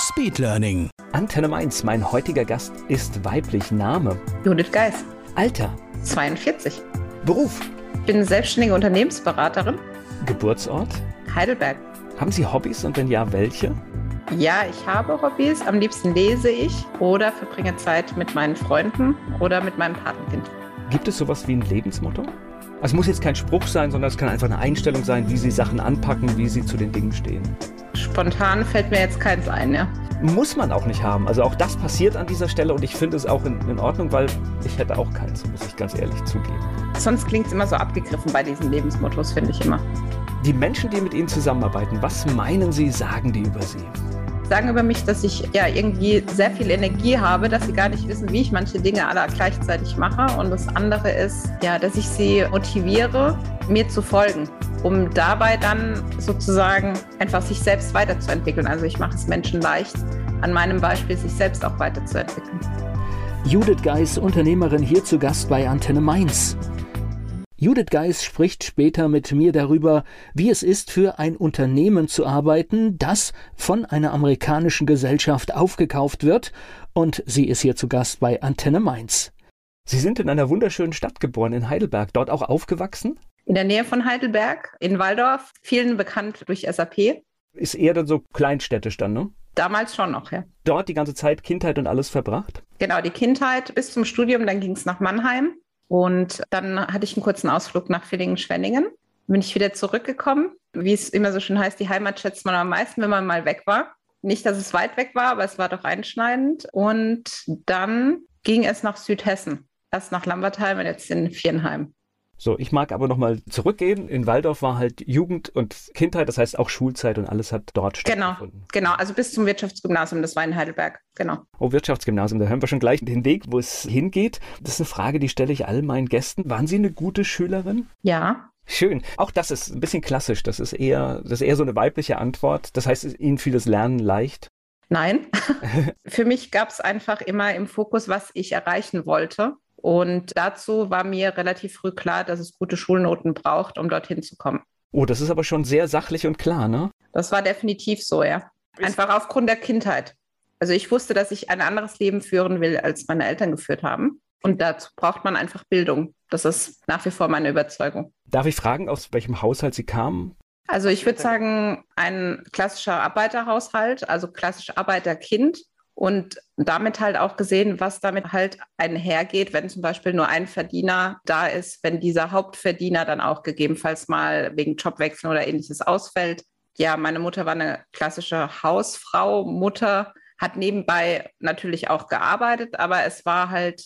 Speedlearning. Antenne Mainz, mein heutiger Gast ist weiblich. Name? Judith Geis, Alter? 42. Beruf? Ich bin selbstständige Unternehmensberaterin. Geburtsort? Heidelberg. Haben Sie Hobbys und wenn ja, welche? Ja, ich habe Hobbys. Am liebsten lese ich oder verbringe Zeit mit meinen Freunden oder mit meinem Patenkind. Gibt es sowas wie ein Lebensmotto? Also es muss jetzt kein Spruch sein, sondern es kann einfach eine Einstellung sein, wie Sie Sachen anpacken, wie Sie zu den Dingen stehen. Spontan fällt mir jetzt keins ein, ja. Muss man auch nicht haben. Also auch das passiert an dieser Stelle und ich finde es auch in, in Ordnung, weil ich hätte auch keins, muss ich ganz ehrlich zugeben. Sonst klingt es immer so abgegriffen bei diesen Lebensmottos, finde ich immer. Die Menschen, die mit Ihnen zusammenarbeiten, was meinen Sie, sagen die über Sie? Sagen über mich, dass ich ja irgendwie sehr viel Energie habe, dass sie gar nicht wissen, wie ich manche Dinge alle gleichzeitig mache. Und das andere ist, ja, dass ich sie motiviere, mir zu folgen, um dabei dann sozusagen einfach sich selbst weiterzuentwickeln. Also ich mache es Menschen leicht, an meinem Beispiel sich selbst auch weiterzuentwickeln. Judith Geis, Unternehmerin, hier zu Gast bei Antenne Mainz. Judith Geis spricht später mit mir darüber, wie es ist, für ein Unternehmen zu arbeiten, das von einer amerikanischen Gesellschaft aufgekauft wird, und sie ist hier zu Gast bei Antenne Mainz. Sie sind in einer wunderschönen Stadt geboren, in Heidelberg, dort auch aufgewachsen? In der Nähe von Heidelberg, in Waldorf, vielen bekannt durch SAP. Ist eher dann so kleinstädtisch dann, ne? Damals schon noch, ja. Dort die ganze Zeit Kindheit und alles verbracht? Genau, die Kindheit bis zum Studium, dann ging es nach Mannheim. Und dann hatte ich einen kurzen Ausflug nach Villingen-Schwenningen. Bin ich wieder zurückgekommen. Wie es immer so schön heißt, die Heimat schätzt man am meisten, wenn man mal weg war. Nicht, dass es weit weg war, aber es war doch einschneidend. Und dann ging es nach Südhessen. Erst nach Lambertheim und jetzt in Viernheim. So, ich mag aber nochmal zurückgehen. In Waldorf war halt Jugend und Kindheit, das heißt auch Schulzeit und alles hat dort Genau, stattgefunden. genau. Also bis zum Wirtschaftsgymnasium, das war in Heidelberg. Genau. Oh, Wirtschaftsgymnasium, da hören wir schon gleich den Weg, wo es hingeht. Das ist eine Frage, die stelle ich all meinen Gästen. Waren Sie eine gute Schülerin? Ja, Schön. Auch das ist ein bisschen klassisch. Das ist eher, das ist eher so eine weibliche Antwort. Das heißt, Ihnen fiel das Lernen leicht? Nein. Für mich gab es einfach immer im Fokus, was ich erreichen wollte. Und dazu war mir relativ früh klar, dass es gute Schulnoten braucht, um dorthin zu kommen. Oh, das ist aber schon sehr sachlich und klar, ne? Das war definitiv so, ja. Einfach aufgrund der Kindheit. Also ich wusste, dass ich ein anderes Leben führen will, als meine Eltern geführt haben. Und dazu braucht man einfach Bildung. Das ist nach wie vor meine Überzeugung. Darf ich fragen, aus welchem Haushalt Sie kamen? Also ich würde sagen, ein klassischer Arbeiterhaushalt, also klassisch Arbeiterkind und damit halt auch gesehen, was damit halt einhergeht, wenn zum Beispiel nur ein Verdiener da ist, wenn dieser Hauptverdiener dann auch gegebenenfalls mal wegen Jobwechsel oder ähnliches ausfällt. Ja, meine Mutter war eine klassische Hausfrau, Mutter, hat nebenbei natürlich auch gearbeitet, aber es war halt,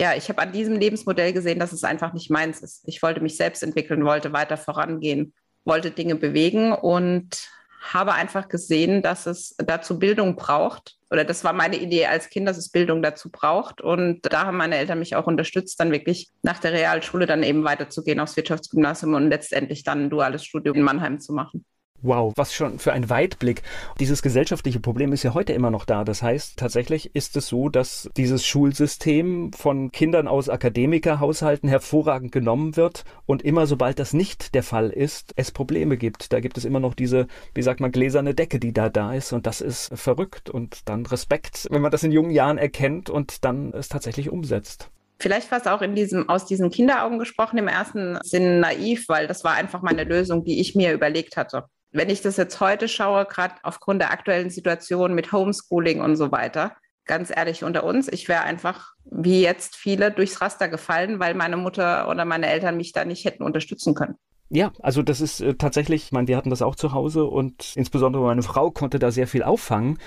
ja, ich habe an diesem Lebensmodell gesehen, dass es einfach nicht meins ist. Ich wollte mich selbst entwickeln, wollte weiter vorangehen, wollte Dinge bewegen und habe einfach gesehen, dass es dazu Bildung braucht. Oder das war meine Idee als Kind, dass es Bildung dazu braucht. Und da haben meine Eltern mich auch unterstützt, dann wirklich nach der Realschule dann eben weiterzugehen aufs Wirtschaftsgymnasium und letztendlich dann ein duales Studium in Mannheim zu machen. Wow, was schon für ein Weitblick. Dieses gesellschaftliche Problem ist ja heute immer noch da. Das heißt, tatsächlich ist es so, dass dieses Schulsystem von Kindern aus Akademikerhaushalten hervorragend genommen wird und immer sobald das nicht der Fall ist, es Probleme gibt. Da gibt es immer noch diese, wie sagt man, gläserne Decke, die da da ist und das ist verrückt und dann Respekt, wenn man das in jungen Jahren erkennt und dann es tatsächlich umsetzt. Vielleicht war es auch in diesem, aus diesen Kinderaugen gesprochen, im ersten Sinn naiv, weil das war einfach meine Lösung, die ich mir überlegt hatte wenn ich das jetzt heute schaue, gerade aufgrund der aktuellen Situation mit Homeschooling und so weiter, ganz ehrlich unter uns, ich wäre einfach wie jetzt viele durchs Raster gefallen, weil meine Mutter oder meine Eltern mich da nicht hätten unterstützen können. Ja, also das ist äh, tatsächlich, ich meine, wir hatten das auch zu Hause und insbesondere meine Frau konnte da sehr viel auffangen.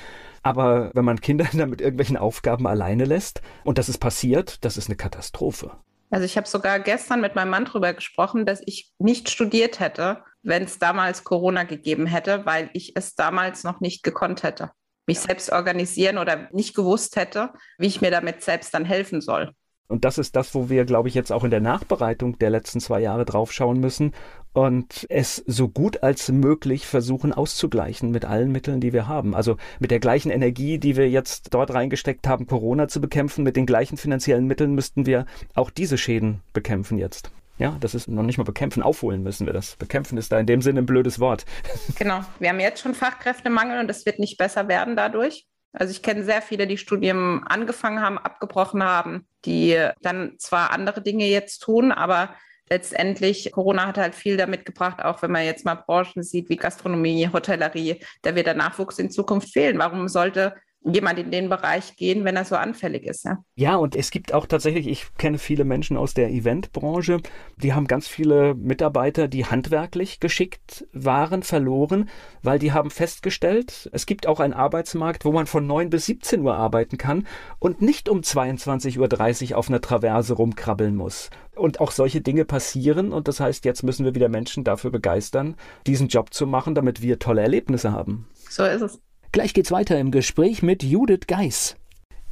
Aber wenn man Kinder dann mit irgendwelchen Aufgaben alleine lässt und das ist passiert, das ist eine Katastrophe. Also ich habe sogar gestern mit meinem Mann darüber gesprochen, dass ich nicht studiert hätte, wenn es damals Corona gegeben hätte, weil ich es damals noch nicht gekonnt hätte. mich selbst organisieren oder nicht gewusst hätte, wie ich mir damit selbst dann helfen soll. Und das ist das, wo wir, glaube ich, jetzt auch in der Nachbereitung der letzten zwei Jahre draufschauen müssen und es so gut als möglich versuchen auszugleichen mit allen Mitteln, die wir haben. Also mit der gleichen Energie, die wir jetzt dort reingesteckt haben, Corona zu bekämpfen, mit den gleichen finanziellen Mitteln müssten wir auch diese Schäden bekämpfen jetzt. Ja, das ist noch nicht mal bekämpfen, aufholen müssen wir das. Bekämpfen ist da in dem Sinne ein blödes Wort. Genau, wir haben jetzt schon Fachkräftemangel und es wird nicht besser werden dadurch. Also ich kenne sehr viele, die Studien angefangen haben, abgebrochen haben, die dann zwar andere Dinge jetzt tun, aber letztendlich, Corona hat halt viel damit gebracht, auch wenn man jetzt mal Branchen sieht wie Gastronomie, Hotellerie, da wird der Nachwuchs in Zukunft fehlen. Warum sollte jemand in den Bereich gehen, wenn er so anfällig ist. Ja? ja, und es gibt auch tatsächlich, ich kenne viele Menschen aus der Eventbranche, die haben ganz viele Mitarbeiter, die handwerklich geschickt waren, verloren, weil die haben festgestellt, es gibt auch einen Arbeitsmarkt, wo man von 9 bis 17 Uhr arbeiten kann und nicht um 22.30 Uhr auf einer Traverse rumkrabbeln muss. Und auch solche Dinge passieren und das heißt, jetzt müssen wir wieder Menschen dafür begeistern, diesen Job zu machen, damit wir tolle Erlebnisse haben. So ist es. Gleich geht's weiter im Gespräch mit Judith Geis.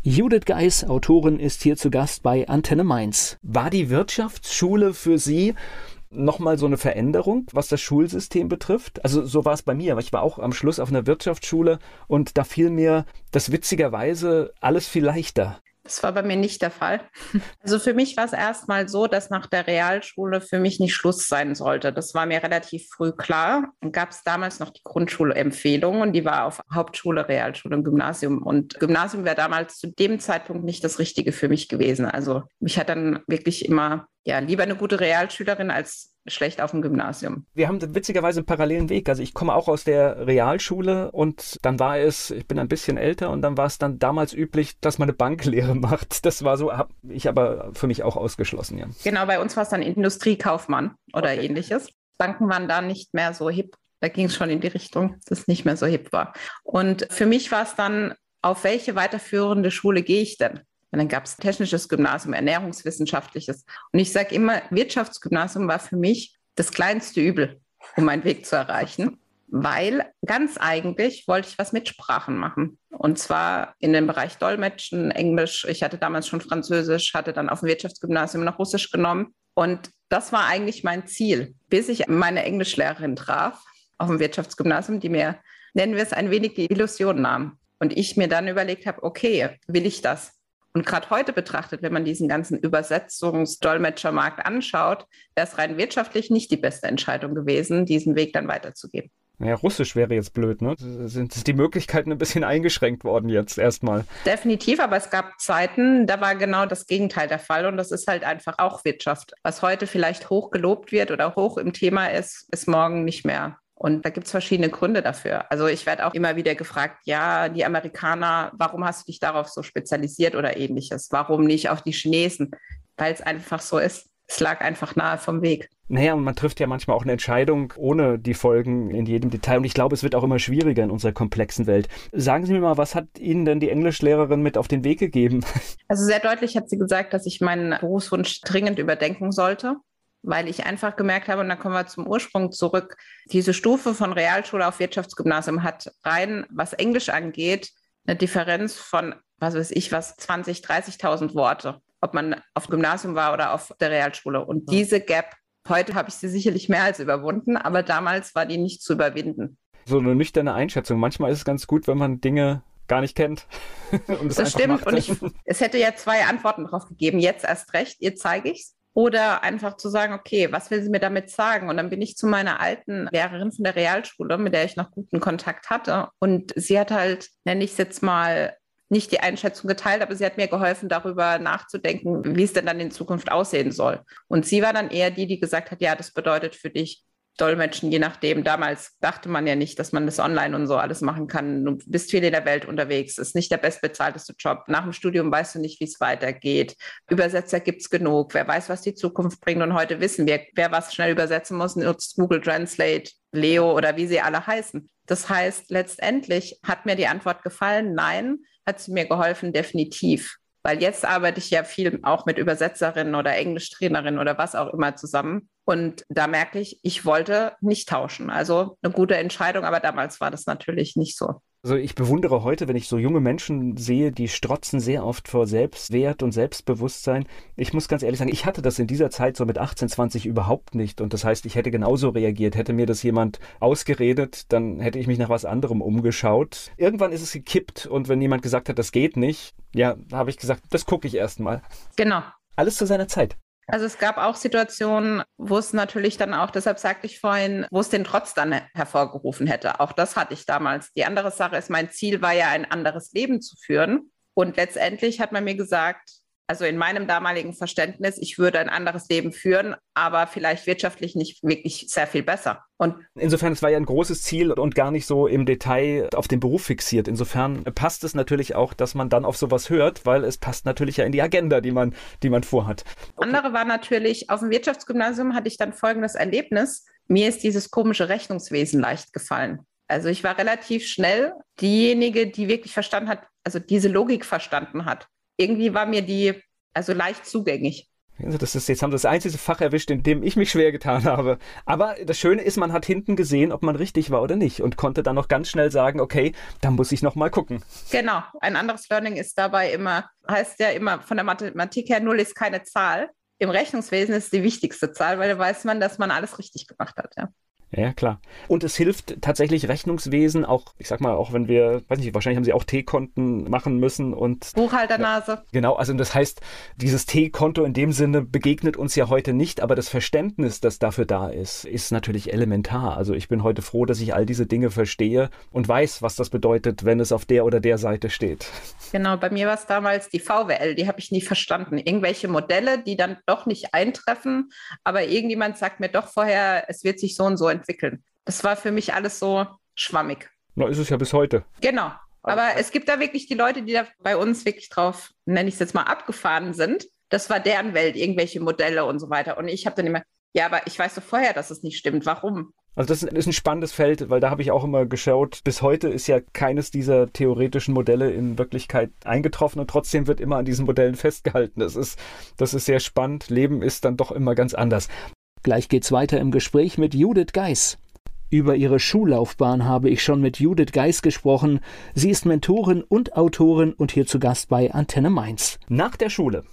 Judith Geis, Autorin, ist hier zu Gast bei Antenne Mainz. War die Wirtschaftsschule für Sie nochmal so eine Veränderung, was das Schulsystem betrifft? Also so war es bei mir. Ich war auch am Schluss auf einer Wirtschaftsschule und da fiel mir das witzigerweise alles viel leichter. Das war bei mir nicht der Fall. Also für mich war es erstmal so, dass nach der Realschule für mich nicht Schluss sein sollte. Das war mir relativ früh klar. Dann gab es damals noch die Grundschulempfehlung und die war auf Hauptschule, Realschule und Gymnasium. Und Gymnasium wäre damals zu dem Zeitpunkt nicht das Richtige für mich gewesen. Also mich hat dann wirklich immer ja, lieber eine gute Realschülerin als schlecht auf dem Gymnasium. Wir haben witzigerweise einen parallelen Weg. Also ich komme auch aus der Realschule und dann war es, ich bin ein bisschen älter und dann war es dann damals üblich, dass man eine Banklehre macht. Das war so, habe ich aber für mich auch ausgeschlossen, ja. Genau, bei uns war es dann Industriekaufmann oder okay. ähnliches. Banken waren da nicht mehr so hip. Da ging es schon in die Richtung, dass es nicht mehr so hip war. Und für mich war es dann, auf welche weiterführende Schule gehe ich denn? Und dann gab es technisches Gymnasium, ernährungswissenschaftliches. Und ich sage immer, Wirtschaftsgymnasium war für mich das kleinste Übel, um meinen Weg zu erreichen, weil ganz eigentlich wollte ich was mit Sprachen machen. Und zwar in dem Bereich Dolmetschen, Englisch. Ich hatte damals schon Französisch, hatte dann auf dem Wirtschaftsgymnasium noch Russisch genommen. Und das war eigentlich mein Ziel, bis ich meine Englischlehrerin traf auf dem Wirtschaftsgymnasium, die mir, nennen wir es, ein wenig die Illusion nahm. Und ich mir dann überlegt habe, okay, will ich das? Und gerade heute betrachtet, wenn man diesen ganzen Übersetzungs-Dolmetschermarkt anschaut, wäre es rein wirtschaftlich nicht die beste Entscheidung gewesen, diesen Weg dann weiterzugeben. Naja, Russisch wäre jetzt blöd, ne? Sind die Möglichkeiten ein bisschen eingeschränkt worden jetzt erstmal? Definitiv, aber es gab Zeiten, da war genau das Gegenteil der Fall und das ist halt einfach auch Wirtschaft. Was heute vielleicht hoch gelobt wird oder hoch im Thema ist, ist morgen nicht mehr und da gibt es verschiedene Gründe dafür. Also ich werde auch immer wieder gefragt, ja, die Amerikaner, warum hast du dich darauf so spezialisiert oder ähnliches? Warum nicht auf die Chinesen? Weil es einfach so ist. Es lag einfach nahe vom Weg. Naja, und man trifft ja manchmal auch eine Entscheidung ohne die Folgen in jedem Detail. Und ich glaube, es wird auch immer schwieriger in unserer komplexen Welt. Sagen Sie mir mal, was hat Ihnen denn die Englischlehrerin mit auf den Weg gegeben? Also sehr deutlich hat sie gesagt, dass ich meinen Berufswunsch dringend überdenken sollte weil ich einfach gemerkt habe, und dann kommen wir zum Ursprung zurück, diese Stufe von Realschule auf Wirtschaftsgymnasium hat rein, was Englisch angeht, eine Differenz von, was weiß ich, was 20, 30.000 Worte, ob man auf Gymnasium war oder auf der Realschule. Und ja. diese Gap, heute habe ich sie sicherlich mehr als überwunden, aber damals war die nicht zu überwinden. So eine nüchterne Einschätzung. Manchmal ist es ganz gut, wenn man Dinge gar nicht kennt. das stimmt. Macht. Und ich, es hätte ja zwei Antworten darauf gegeben. Jetzt erst recht, ihr zeige ich es. Oder einfach zu sagen, okay, was will sie mir damit sagen? Und dann bin ich zu meiner alten Lehrerin von der Realschule, mit der ich noch guten Kontakt hatte. Und sie hat halt, nenne ich es jetzt mal, nicht die Einschätzung geteilt, aber sie hat mir geholfen, darüber nachzudenken, wie es denn dann in Zukunft aussehen soll. Und sie war dann eher die, die gesagt hat, ja, das bedeutet für dich Dolmetschen, je nachdem. Damals dachte man ja nicht, dass man das online und so alles machen kann. Du bist viel in der Welt unterwegs, ist nicht der bestbezahlteste Job. Nach dem Studium weißt du nicht, wie es weitergeht. Übersetzer gibt es genug. Wer weiß, was die Zukunft bringt. Und heute wissen wir, wer was schnell übersetzen muss, nutzt Google Translate, Leo oder wie sie alle heißen. Das heißt, letztendlich hat mir die Antwort gefallen, nein, hat sie mir geholfen, definitiv. Weil jetzt arbeite ich ja viel auch mit Übersetzerinnen oder Englischtrainerinnen oder was auch immer zusammen. Und da merke ich, ich wollte nicht tauschen. Also eine gute Entscheidung, aber damals war das natürlich nicht so. Also ich bewundere heute, wenn ich so junge Menschen sehe, die strotzen sehr oft vor Selbstwert und Selbstbewusstsein. Ich muss ganz ehrlich sagen, ich hatte das in dieser Zeit so mit 18, 20 überhaupt nicht. Und das heißt, ich hätte genauso reagiert. Hätte mir das jemand ausgeredet, dann hätte ich mich nach was anderem umgeschaut. Irgendwann ist es gekippt und wenn jemand gesagt hat, das geht nicht, ja, habe ich gesagt, das gucke ich erst mal. Genau. Alles zu seiner Zeit. Also es gab auch Situationen, wo es natürlich dann auch, deshalb sagte ich vorhin, wo es den Trotz dann hervorgerufen hätte. Auch das hatte ich damals. Die andere Sache ist, mein Ziel war ja, ein anderes Leben zu führen. Und letztendlich hat man mir gesagt, also in meinem damaligen Verständnis, ich würde ein anderes Leben führen, aber vielleicht wirtschaftlich nicht wirklich sehr viel besser. Und insofern, es war ja ein großes Ziel und gar nicht so im Detail auf den Beruf fixiert. Insofern passt es natürlich auch, dass man dann auf sowas hört, weil es passt natürlich ja in die Agenda, die man, die man vorhat. Okay. Andere war natürlich, auf dem Wirtschaftsgymnasium hatte ich dann folgendes Erlebnis. Mir ist dieses komische Rechnungswesen leicht gefallen. Also ich war relativ schnell diejenige, die wirklich verstanden hat, also diese Logik verstanden hat irgendwie war mir die also leicht zugänglich. Das ist, jetzt haben Sie das einzige Fach erwischt, in dem ich mich schwer getan habe. Aber das Schöne ist, man hat hinten gesehen, ob man richtig war oder nicht und konnte dann noch ganz schnell sagen, okay, da muss ich noch mal gucken. Genau. Ein anderes Learning ist dabei immer, heißt ja immer von der Mathematik her, null ist keine Zahl. Im Rechnungswesen ist die wichtigste Zahl, weil da weiß man, dass man alles richtig gemacht hat. Ja. Ja, klar. Und es hilft tatsächlich Rechnungswesen, auch, ich sag mal, auch wenn wir, weiß nicht, wahrscheinlich haben sie auch T-Konten machen müssen und. Buchhalternase. Genau, also das heißt, dieses T-Konto in dem Sinne begegnet uns ja heute nicht, aber das Verständnis, das dafür da ist, ist natürlich elementar. Also ich bin heute froh, dass ich all diese Dinge verstehe und weiß, was das bedeutet, wenn es auf der oder der Seite steht. Genau, bei mir war es damals die VWL, die habe ich nie verstanden. Irgendwelche Modelle, die dann doch nicht eintreffen, aber irgendjemand sagt mir doch vorher, es wird sich so und so entwickeln entwickeln. Das war für mich alles so schwammig. Na, ist es ja bis heute. Genau. Aber es gibt da wirklich die Leute, die da bei uns wirklich drauf, nenne ich es jetzt mal, abgefahren sind. Das war deren Welt, irgendwelche Modelle und so weiter. Und ich habe dann immer, ja, aber ich weiß doch vorher, dass es nicht stimmt. Warum? Also das ist ein spannendes Feld, weil da habe ich auch immer geschaut. Bis heute ist ja keines dieser theoretischen Modelle in Wirklichkeit eingetroffen und trotzdem wird immer an diesen Modellen festgehalten. Das ist, das ist sehr spannend. Leben ist dann doch immer ganz anders. Gleich geht's weiter im Gespräch mit Judith Geis. Über ihre Schullaufbahn habe ich schon mit Judith Geis gesprochen. Sie ist Mentorin und Autorin und hier zu Gast bei Antenne Mainz. Nach der Schule,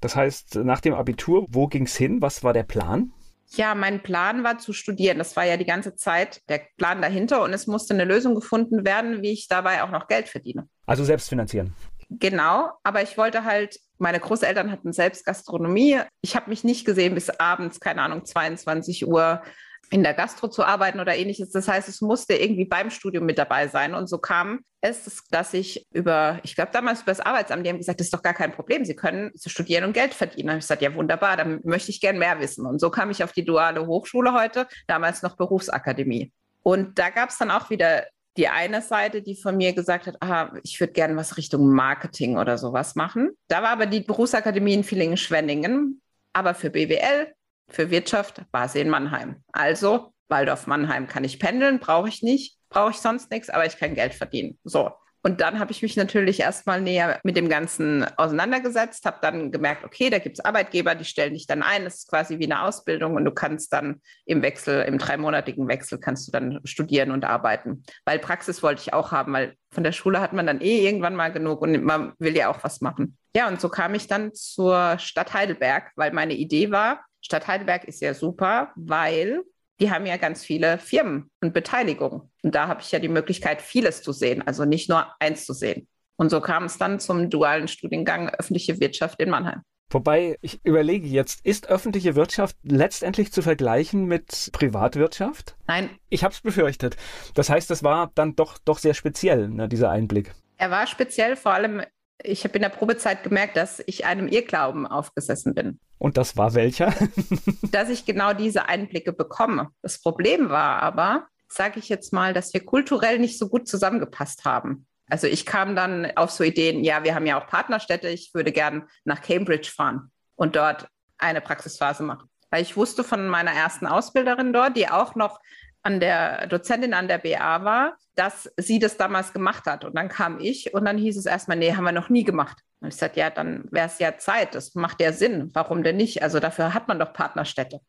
das heißt nach dem Abitur, wo ging's hin? Was war der Plan? Ja, mein Plan war zu studieren. Das war ja die ganze Zeit der Plan dahinter und es musste eine Lösung gefunden werden, wie ich dabei auch noch Geld verdiene. Also selbst finanzieren. Genau, aber ich wollte halt, meine Großeltern hatten selbst Gastronomie. Ich habe mich nicht gesehen, bis abends, keine Ahnung, 22 Uhr in der Gastro zu arbeiten oder ähnliches. Das heißt, es musste irgendwie beim Studium mit dabei sein. Und so kam es, dass ich über, ich glaube damals über das Arbeitsamt, die haben gesagt, das ist doch gar kein Problem, Sie können studieren und Geld verdienen. Da habe ich gesagt, ja wunderbar, dann möchte ich gern mehr wissen. Und so kam ich auf die duale Hochschule heute, damals noch Berufsakademie. Und da gab es dann auch wieder die eine Seite, die von mir gesagt hat, aha, ich würde gerne was Richtung Marketing oder sowas machen. Da war aber die Berufsakademie in Villingen-Schwenningen, aber für BWL, für Wirtschaft war sie in Mannheim. Also Waldorf-Mannheim kann ich pendeln, brauche ich nicht, brauche ich sonst nichts, aber ich kann Geld verdienen. So, und dann habe ich mich natürlich erstmal näher mit dem Ganzen auseinandergesetzt, habe dann gemerkt, okay, da gibt es Arbeitgeber, die stellen dich dann ein. Das ist quasi wie eine Ausbildung und du kannst dann im Wechsel, im dreimonatigen Wechsel, kannst du dann studieren und arbeiten. Weil Praxis wollte ich auch haben, weil von der Schule hat man dann eh irgendwann mal genug und man will ja auch was machen. Ja, und so kam ich dann zur Stadt Heidelberg, weil meine Idee war, Stadt Heidelberg ist ja super, weil die haben ja ganz viele Firmen und Beteiligungen. Und da habe ich ja die Möglichkeit, vieles zu sehen, also nicht nur eins zu sehen. Und so kam es dann zum dualen Studiengang öffentliche Wirtschaft in Mannheim. Wobei ich überlege jetzt, ist öffentliche Wirtschaft letztendlich zu vergleichen mit Privatwirtschaft? Nein. Ich habe es befürchtet. Das heißt, das war dann doch, doch sehr speziell, ne, dieser Einblick. Er war speziell, vor allem, ich habe in der Probezeit gemerkt, dass ich einem Irrglauben aufgesessen bin. Und das war welcher? dass ich genau diese Einblicke bekomme. Das Problem war aber, sage ich jetzt mal, dass wir kulturell nicht so gut zusammengepasst haben. Also ich kam dann auf so Ideen, ja, wir haben ja auch Partnerstädte, ich würde gern nach Cambridge fahren und dort eine Praxisphase machen. Weil ich wusste von meiner ersten Ausbilderin dort, die auch noch an der Dozentin an der BA war, dass sie das damals gemacht hat. Und dann kam ich und dann hieß es erstmal, nee, haben wir noch nie gemacht. Und ich sagte, ja, dann wäre es ja Zeit, das macht ja Sinn. Warum denn nicht? Also dafür hat man doch Partnerstädte.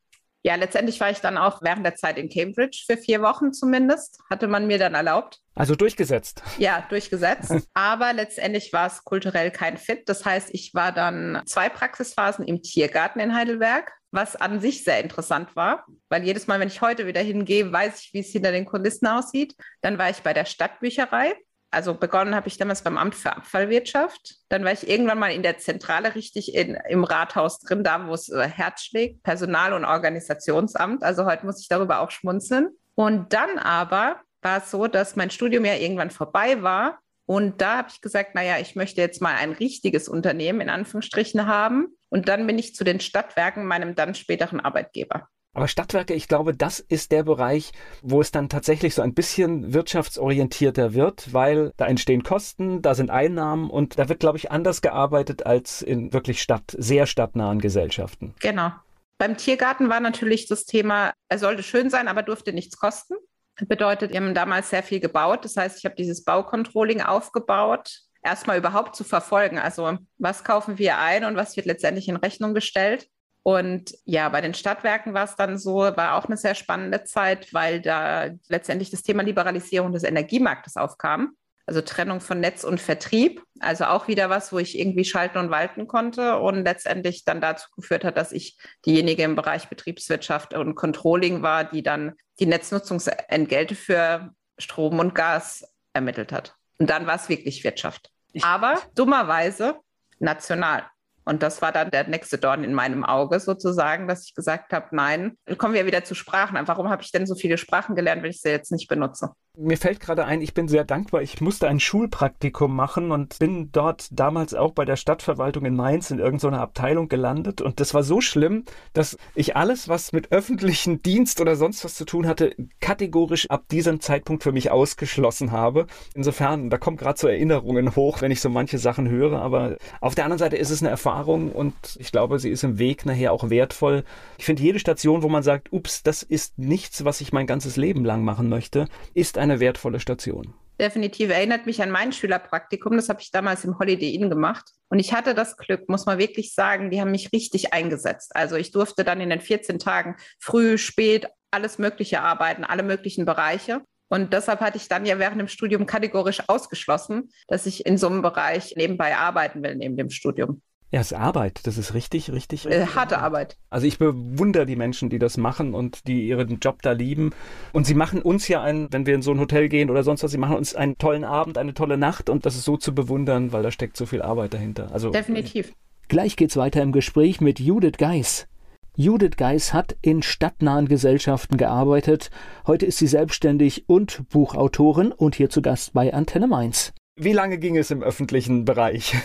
Ja, letztendlich war ich dann auch während der Zeit in Cambridge für vier Wochen zumindest, hatte man mir dann erlaubt. Also durchgesetzt. Ja, durchgesetzt. Aber letztendlich war es kulturell kein Fit. Das heißt, ich war dann zwei Praxisphasen im Tiergarten in Heidelberg, was an sich sehr interessant war, weil jedes Mal, wenn ich heute wieder hingehe, weiß ich, wie es hinter den Kulissen aussieht. Dann war ich bei der Stadtbücherei also begonnen habe ich damals beim Amt für Abfallwirtschaft. Dann war ich irgendwann mal in der Zentrale richtig in, im Rathaus drin, da wo es äh, Herz schlägt, Personal- und Organisationsamt. Also heute muss ich darüber auch schmunzeln. Und dann aber war es so, dass mein Studium ja irgendwann vorbei war. Und da habe ich gesagt, naja, ich möchte jetzt mal ein richtiges Unternehmen in Anführungsstrichen haben. Und dann bin ich zu den Stadtwerken, meinem dann späteren Arbeitgeber. Aber Stadtwerke, ich glaube, das ist der Bereich, wo es dann tatsächlich so ein bisschen wirtschaftsorientierter wird, weil da entstehen Kosten, da sind Einnahmen und da wird, glaube ich, anders gearbeitet als in wirklich Stadt, sehr stadtnahen Gesellschaften. Genau. Beim Tiergarten war natürlich das Thema, er sollte schön sein, aber durfte nichts kosten. Bedeutet, wir haben damals sehr viel gebaut. Das heißt, ich habe dieses Baucontrolling aufgebaut, erstmal überhaupt zu verfolgen. Also was kaufen wir ein und was wird letztendlich in Rechnung gestellt. Und ja, bei den Stadtwerken war es dann so, war auch eine sehr spannende Zeit, weil da letztendlich das Thema Liberalisierung des Energiemarktes aufkam. Also Trennung von Netz und Vertrieb. Also auch wieder was, wo ich irgendwie schalten und walten konnte und letztendlich dann dazu geführt hat, dass ich diejenige im Bereich Betriebswirtschaft und Controlling war, die dann die Netznutzungsentgelte für Strom und Gas ermittelt hat. Und dann war es wirklich Wirtschaft. Aber dummerweise national. Und das war dann der nächste Dorn in meinem Auge sozusagen, dass ich gesagt habe, nein, kommen wir wieder zu Sprachen. Warum habe ich denn so viele Sprachen gelernt, wenn ich sie jetzt nicht benutze? Mir fällt gerade ein, ich bin sehr dankbar. Ich musste ein Schulpraktikum machen und bin dort damals auch bei der Stadtverwaltung in Mainz in irgendeiner Abteilung gelandet. Und das war so schlimm, dass ich alles, was mit öffentlichen Dienst oder sonst was zu tun hatte, kategorisch ab diesem Zeitpunkt für mich ausgeschlossen habe. Insofern, da kommen gerade so Erinnerungen hoch, wenn ich so manche Sachen höre. Aber auf der anderen Seite ist es eine Erfahrung und ich glaube, sie ist im Weg nachher auch wertvoll. Ich finde, jede Station, wo man sagt, ups, das ist nichts, was ich mein ganzes Leben lang machen möchte, ist eine wertvolle Station. Definitiv erinnert mich an mein Schülerpraktikum. Das habe ich damals im Holiday Inn gemacht. Und ich hatte das Glück, muss man wirklich sagen, die haben mich richtig eingesetzt. Also ich durfte dann in den 14 Tagen früh, spät, alles Mögliche arbeiten, alle möglichen Bereiche. Und deshalb hatte ich dann ja während dem Studium kategorisch ausgeschlossen, dass ich in so einem Bereich nebenbei arbeiten will, neben dem Studium. Ja, es ist Arbeit. Das ist richtig, richtig, richtig. Äh, harte Arbeit. Also ich bewundere die Menschen, die das machen und die ihren Job da lieben. Und sie machen uns ja ein, wenn wir in so ein Hotel gehen oder sonst was, sie machen uns einen tollen Abend, eine tolle Nacht und das ist so zu bewundern, weil da steckt so viel Arbeit dahinter. Also definitiv. Gleich geht's weiter im Gespräch mit Judith Geis. Judith Geis hat in stadtnahen Gesellschaften gearbeitet. Heute ist sie selbstständig und Buchautorin und hier zu Gast bei Antenne Mainz. Wie lange ging es im öffentlichen Bereich?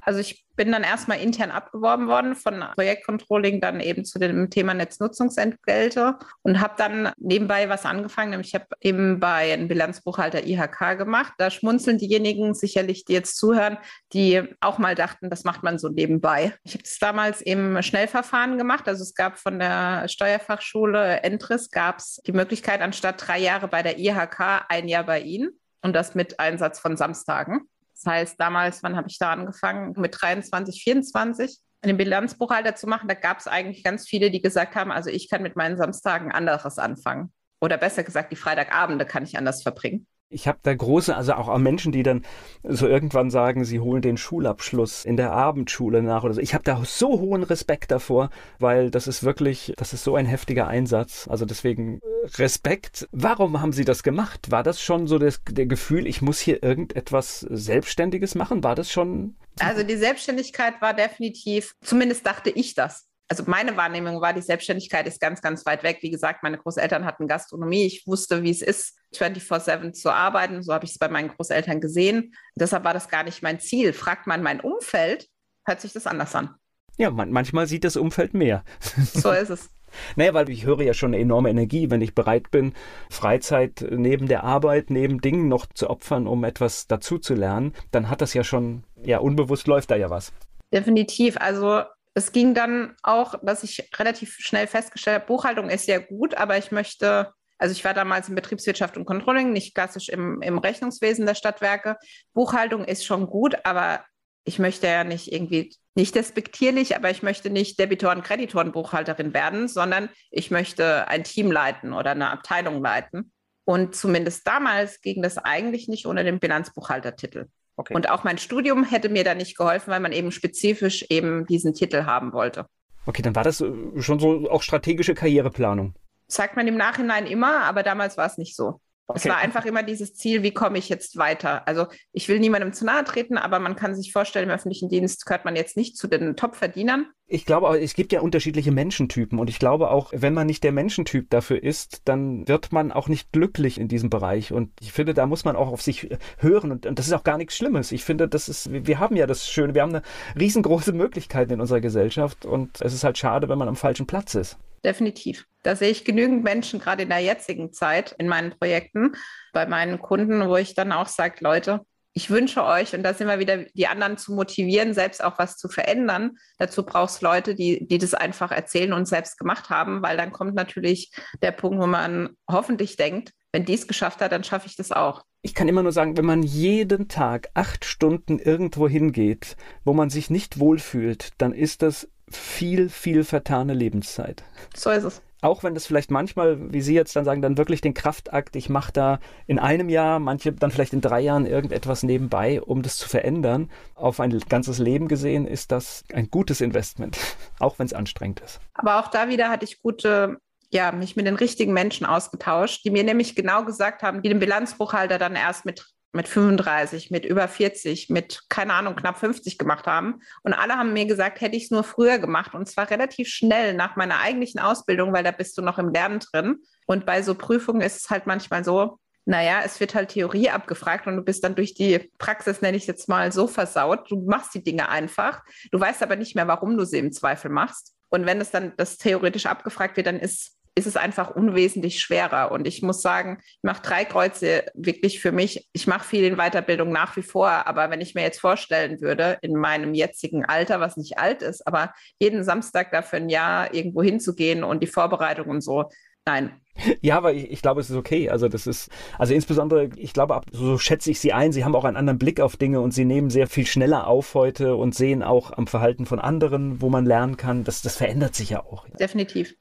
Also ich bin dann erstmal intern abgeworben worden von Projektcontrolling dann eben zu dem Thema Netznutzungsentgelte und habe dann nebenbei was angefangen. Nämlich ich habe eben bei einem Bilanzbuchhalter IHK gemacht. Da schmunzeln diejenigen sicherlich, die jetzt zuhören, die auch mal dachten, das macht man so nebenbei. Ich habe das damals im Schnellverfahren gemacht. Also es gab von der Steuerfachschule Entris gab es die Möglichkeit, anstatt drei Jahre bei der IHK ein Jahr bei Ihnen und das mit Einsatz von Samstagen. Das heißt, damals, wann habe ich da angefangen? Mit 23, 24 einen Bilanzbuchhalter zu machen. Da gab es eigentlich ganz viele, die gesagt haben, also ich kann mit meinen Samstagen anderes anfangen. Oder besser gesagt, die Freitagabende kann ich anders verbringen. Ich habe da große, also auch Menschen, die dann so irgendwann sagen, sie holen den Schulabschluss in der Abendschule nach oder so. Ich habe da so hohen Respekt davor, weil das ist wirklich, das ist so ein heftiger Einsatz. Also deswegen Respekt. Warum haben Sie das gemacht? War das schon so das der Gefühl, ich muss hier irgendetwas Selbstständiges machen? War das schon? Also die Selbstständigkeit war definitiv, zumindest dachte ich das also meine Wahrnehmung war, die Selbstständigkeit ist ganz, ganz weit weg. Wie gesagt, meine Großeltern hatten Gastronomie. Ich wusste, wie es ist, 24-7 zu arbeiten. So habe ich es bei meinen Großeltern gesehen. Deshalb war das gar nicht mein Ziel. Fragt man mein Umfeld, hört sich das anders an. Ja, man, manchmal sieht das Umfeld mehr. So ist es. Naja, weil ich höre ja schon eine enorme Energie, wenn ich bereit bin, Freizeit neben der Arbeit, neben Dingen noch zu opfern, um etwas dazu zu lernen, dann hat das ja schon, ja, unbewusst läuft da ja was. Definitiv. Also es ging dann auch, dass ich relativ schnell festgestellt habe, Buchhaltung ist ja gut, aber ich möchte, also ich war damals in Betriebswirtschaft und Controlling, nicht klassisch im, im Rechnungswesen der Stadtwerke. Buchhaltung ist schon gut, aber ich möchte ja nicht irgendwie, nicht despektierlich, aber ich möchte nicht Debitoren, Kreditoren, Buchhalterin werden, sondern ich möchte ein Team leiten oder eine Abteilung leiten. Und zumindest damals ging das eigentlich nicht ohne den Bilanzbuchhaltertitel. Okay. Und auch mein Studium hätte mir da nicht geholfen, weil man eben spezifisch eben diesen Titel haben wollte. Okay, dann war das äh, schon so auch strategische Karriereplanung. Sagt man im Nachhinein immer, aber damals war es nicht so. Okay. Es war einfach immer dieses Ziel, wie komme ich jetzt weiter? Also ich will niemandem zu nahe treten, aber man kann sich vorstellen, im öffentlichen Dienst gehört man jetzt nicht zu den Top-Verdienern. Ich glaube, auch, es gibt ja unterschiedliche Menschentypen und ich glaube auch, wenn man nicht der Menschentyp dafür ist, dann wird man auch nicht glücklich in diesem Bereich. Und ich finde, da muss man auch auf sich hören und, und das ist auch gar nichts Schlimmes. Ich finde, das ist, wir haben ja das Schöne, wir haben eine riesengroße Möglichkeit in unserer Gesellschaft und es ist halt schade, wenn man am falschen Platz ist definitiv. Da sehe ich genügend Menschen, gerade in der jetzigen Zeit, in meinen Projekten, bei meinen Kunden, wo ich dann auch sage, Leute, ich wünsche euch, und da sind wir wieder, die anderen zu motivieren, selbst auch was zu verändern. Dazu brauchst Leute, die, die das einfach erzählen und selbst gemacht haben, weil dann kommt natürlich der Punkt, wo man hoffentlich denkt, wenn die es geschafft hat, dann schaffe ich das auch. Ich kann immer nur sagen, wenn man jeden Tag acht Stunden irgendwo hingeht, wo man sich nicht wohlfühlt, dann ist das viel, viel vertane Lebenszeit. So ist es. Auch wenn das vielleicht manchmal, wie Sie jetzt dann sagen, dann wirklich den Kraftakt, ich mache da in einem Jahr, manche dann vielleicht in drei Jahren irgendetwas nebenbei, um das zu verändern. Auf ein ganzes Leben gesehen ist das ein gutes Investment, auch wenn es anstrengend ist. Aber auch da wieder hatte ich gute ja, mich mit den richtigen Menschen ausgetauscht, die mir nämlich genau gesagt haben, die den Bilanzbuchhalter dann erst mit mit 35, mit über 40, mit, keine Ahnung, knapp 50 gemacht haben. Und alle haben mir gesagt, hätte ich es nur früher gemacht. Und zwar relativ schnell nach meiner eigentlichen Ausbildung, weil da bist du noch im Lernen drin. Und bei so Prüfungen ist es halt manchmal so, naja, es wird halt Theorie abgefragt und du bist dann durch die Praxis, nenne ich jetzt mal, so versaut. Du machst die Dinge einfach. Du weißt aber nicht mehr, warum du sie im Zweifel machst. Und wenn es dann das theoretisch abgefragt wird, dann ist ist es einfach unwesentlich schwerer. Und ich muss sagen, ich mache drei Kreuze wirklich für mich. Ich mache viel in Weiterbildung nach wie vor, aber wenn ich mir jetzt vorstellen würde, in meinem jetzigen Alter, was nicht alt ist, aber jeden Samstag dafür ein Jahr irgendwo hinzugehen und die Vorbereitung und so, nein, ja, aber ich, ich, glaube, es ist okay. Also das ist, also insbesondere, ich glaube, so schätze ich Sie ein, Sie haben auch einen anderen Blick auf Dinge und Sie nehmen sehr viel schneller auf heute und sehen auch am Verhalten von anderen, wo man lernen kann. Das, das verändert sich ja auch. Definitiv.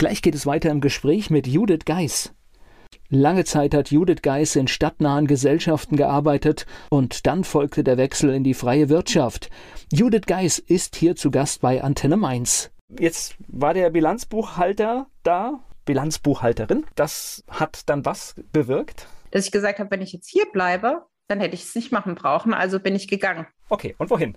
Gleich geht es weiter im Gespräch mit Judith Geis. Lange Zeit hat Judith Geis in stadtnahen Gesellschaften gearbeitet und dann folgte der Wechsel in die freie Wirtschaft. Judith Geis ist hier zu Gast bei Antenne Mainz. Jetzt war der Bilanzbuchhalter da, Bilanzbuchhalterin. Das hat dann was bewirkt? Dass ich gesagt habe, wenn ich jetzt hier bleibe, dann hätte ich es nicht machen brauchen. Also bin ich gegangen. Okay, und wohin?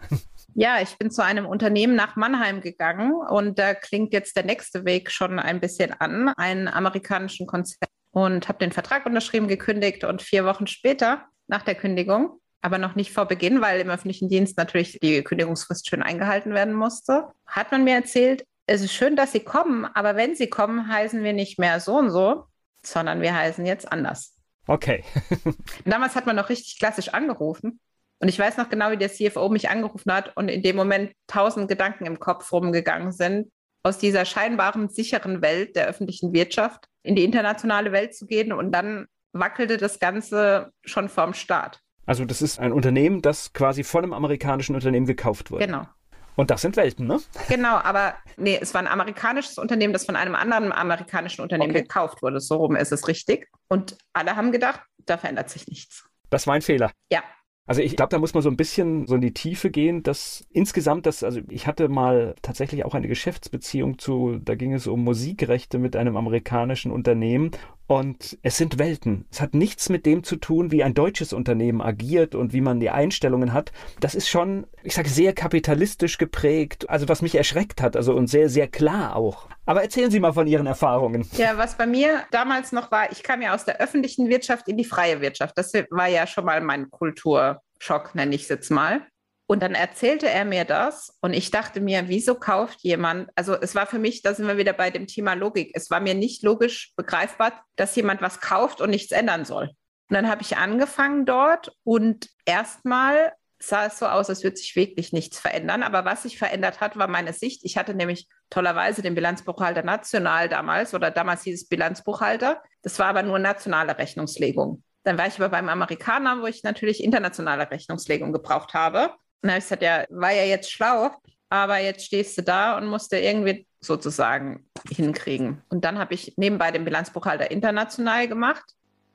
Ja, ich bin zu einem Unternehmen nach Mannheim gegangen und da klingt jetzt der nächste Weg schon ein bisschen an, einen amerikanischen Konzern und habe den Vertrag unterschrieben, gekündigt und vier Wochen später, nach der Kündigung, aber noch nicht vor Beginn, weil im öffentlichen Dienst natürlich die Kündigungsfrist schön eingehalten werden musste, hat man mir erzählt, es ist schön, dass Sie kommen, aber wenn Sie kommen, heißen wir nicht mehr so und so, sondern wir heißen jetzt anders. Okay. Damals hat man noch richtig klassisch angerufen und ich weiß noch genau, wie der CFO mich angerufen hat und in dem Moment tausend Gedanken im Kopf rumgegangen sind, aus dieser scheinbaren sicheren Welt der öffentlichen Wirtschaft in die internationale Welt zu gehen. Und dann wackelte das Ganze schon vorm Start. Also das ist ein Unternehmen, das quasi von einem amerikanischen Unternehmen gekauft wurde. Genau. Und das sind Welten, ne? Genau, aber nee, es war ein amerikanisches Unternehmen, das von einem anderen amerikanischen Unternehmen okay. gekauft wurde. So rum ist es richtig. Und alle haben gedacht, da verändert sich nichts. Das war ein Fehler. Ja, also ich glaube, da muss man so ein bisschen so in die Tiefe gehen, dass insgesamt das, also ich hatte mal tatsächlich auch eine Geschäftsbeziehung zu, da ging es um Musikrechte mit einem amerikanischen Unternehmen und es sind Welten. Es hat nichts mit dem zu tun, wie ein deutsches Unternehmen agiert und wie man die Einstellungen hat. Das ist schon, ich sage, sehr kapitalistisch geprägt. Also was mich erschreckt hat, also und sehr, sehr klar auch. Aber erzählen Sie mal von Ihren Erfahrungen. Ja, was bei mir damals noch war, ich kam ja aus der öffentlichen Wirtschaft in die freie Wirtschaft. Das war ja schon mal mein Kulturschock, nenne ich es jetzt mal. Und dann erzählte er mir das und ich dachte mir, wieso kauft jemand, also es war für mich, da sind wir wieder bei dem Thema Logik, es war mir nicht logisch begreifbar, dass jemand was kauft und nichts ändern soll. Und dann habe ich angefangen dort und erstmal sah es so aus, als würde sich wirklich nichts verändern. Aber was sich verändert hat, war meine Sicht. Ich hatte nämlich tollerweise den Bilanzbuchhalter national damals oder damals hieß es Bilanzbuchhalter. Das war aber nur nationale Rechnungslegung. Dann war ich aber beim Amerikaner, wo ich natürlich internationale Rechnungslegung gebraucht habe. Und dann habe ich gesagt, ja, war ja jetzt schlau, aber jetzt stehst du da und musst du irgendwie sozusagen hinkriegen. Und dann habe ich nebenbei den Bilanzbuchhalter international gemacht,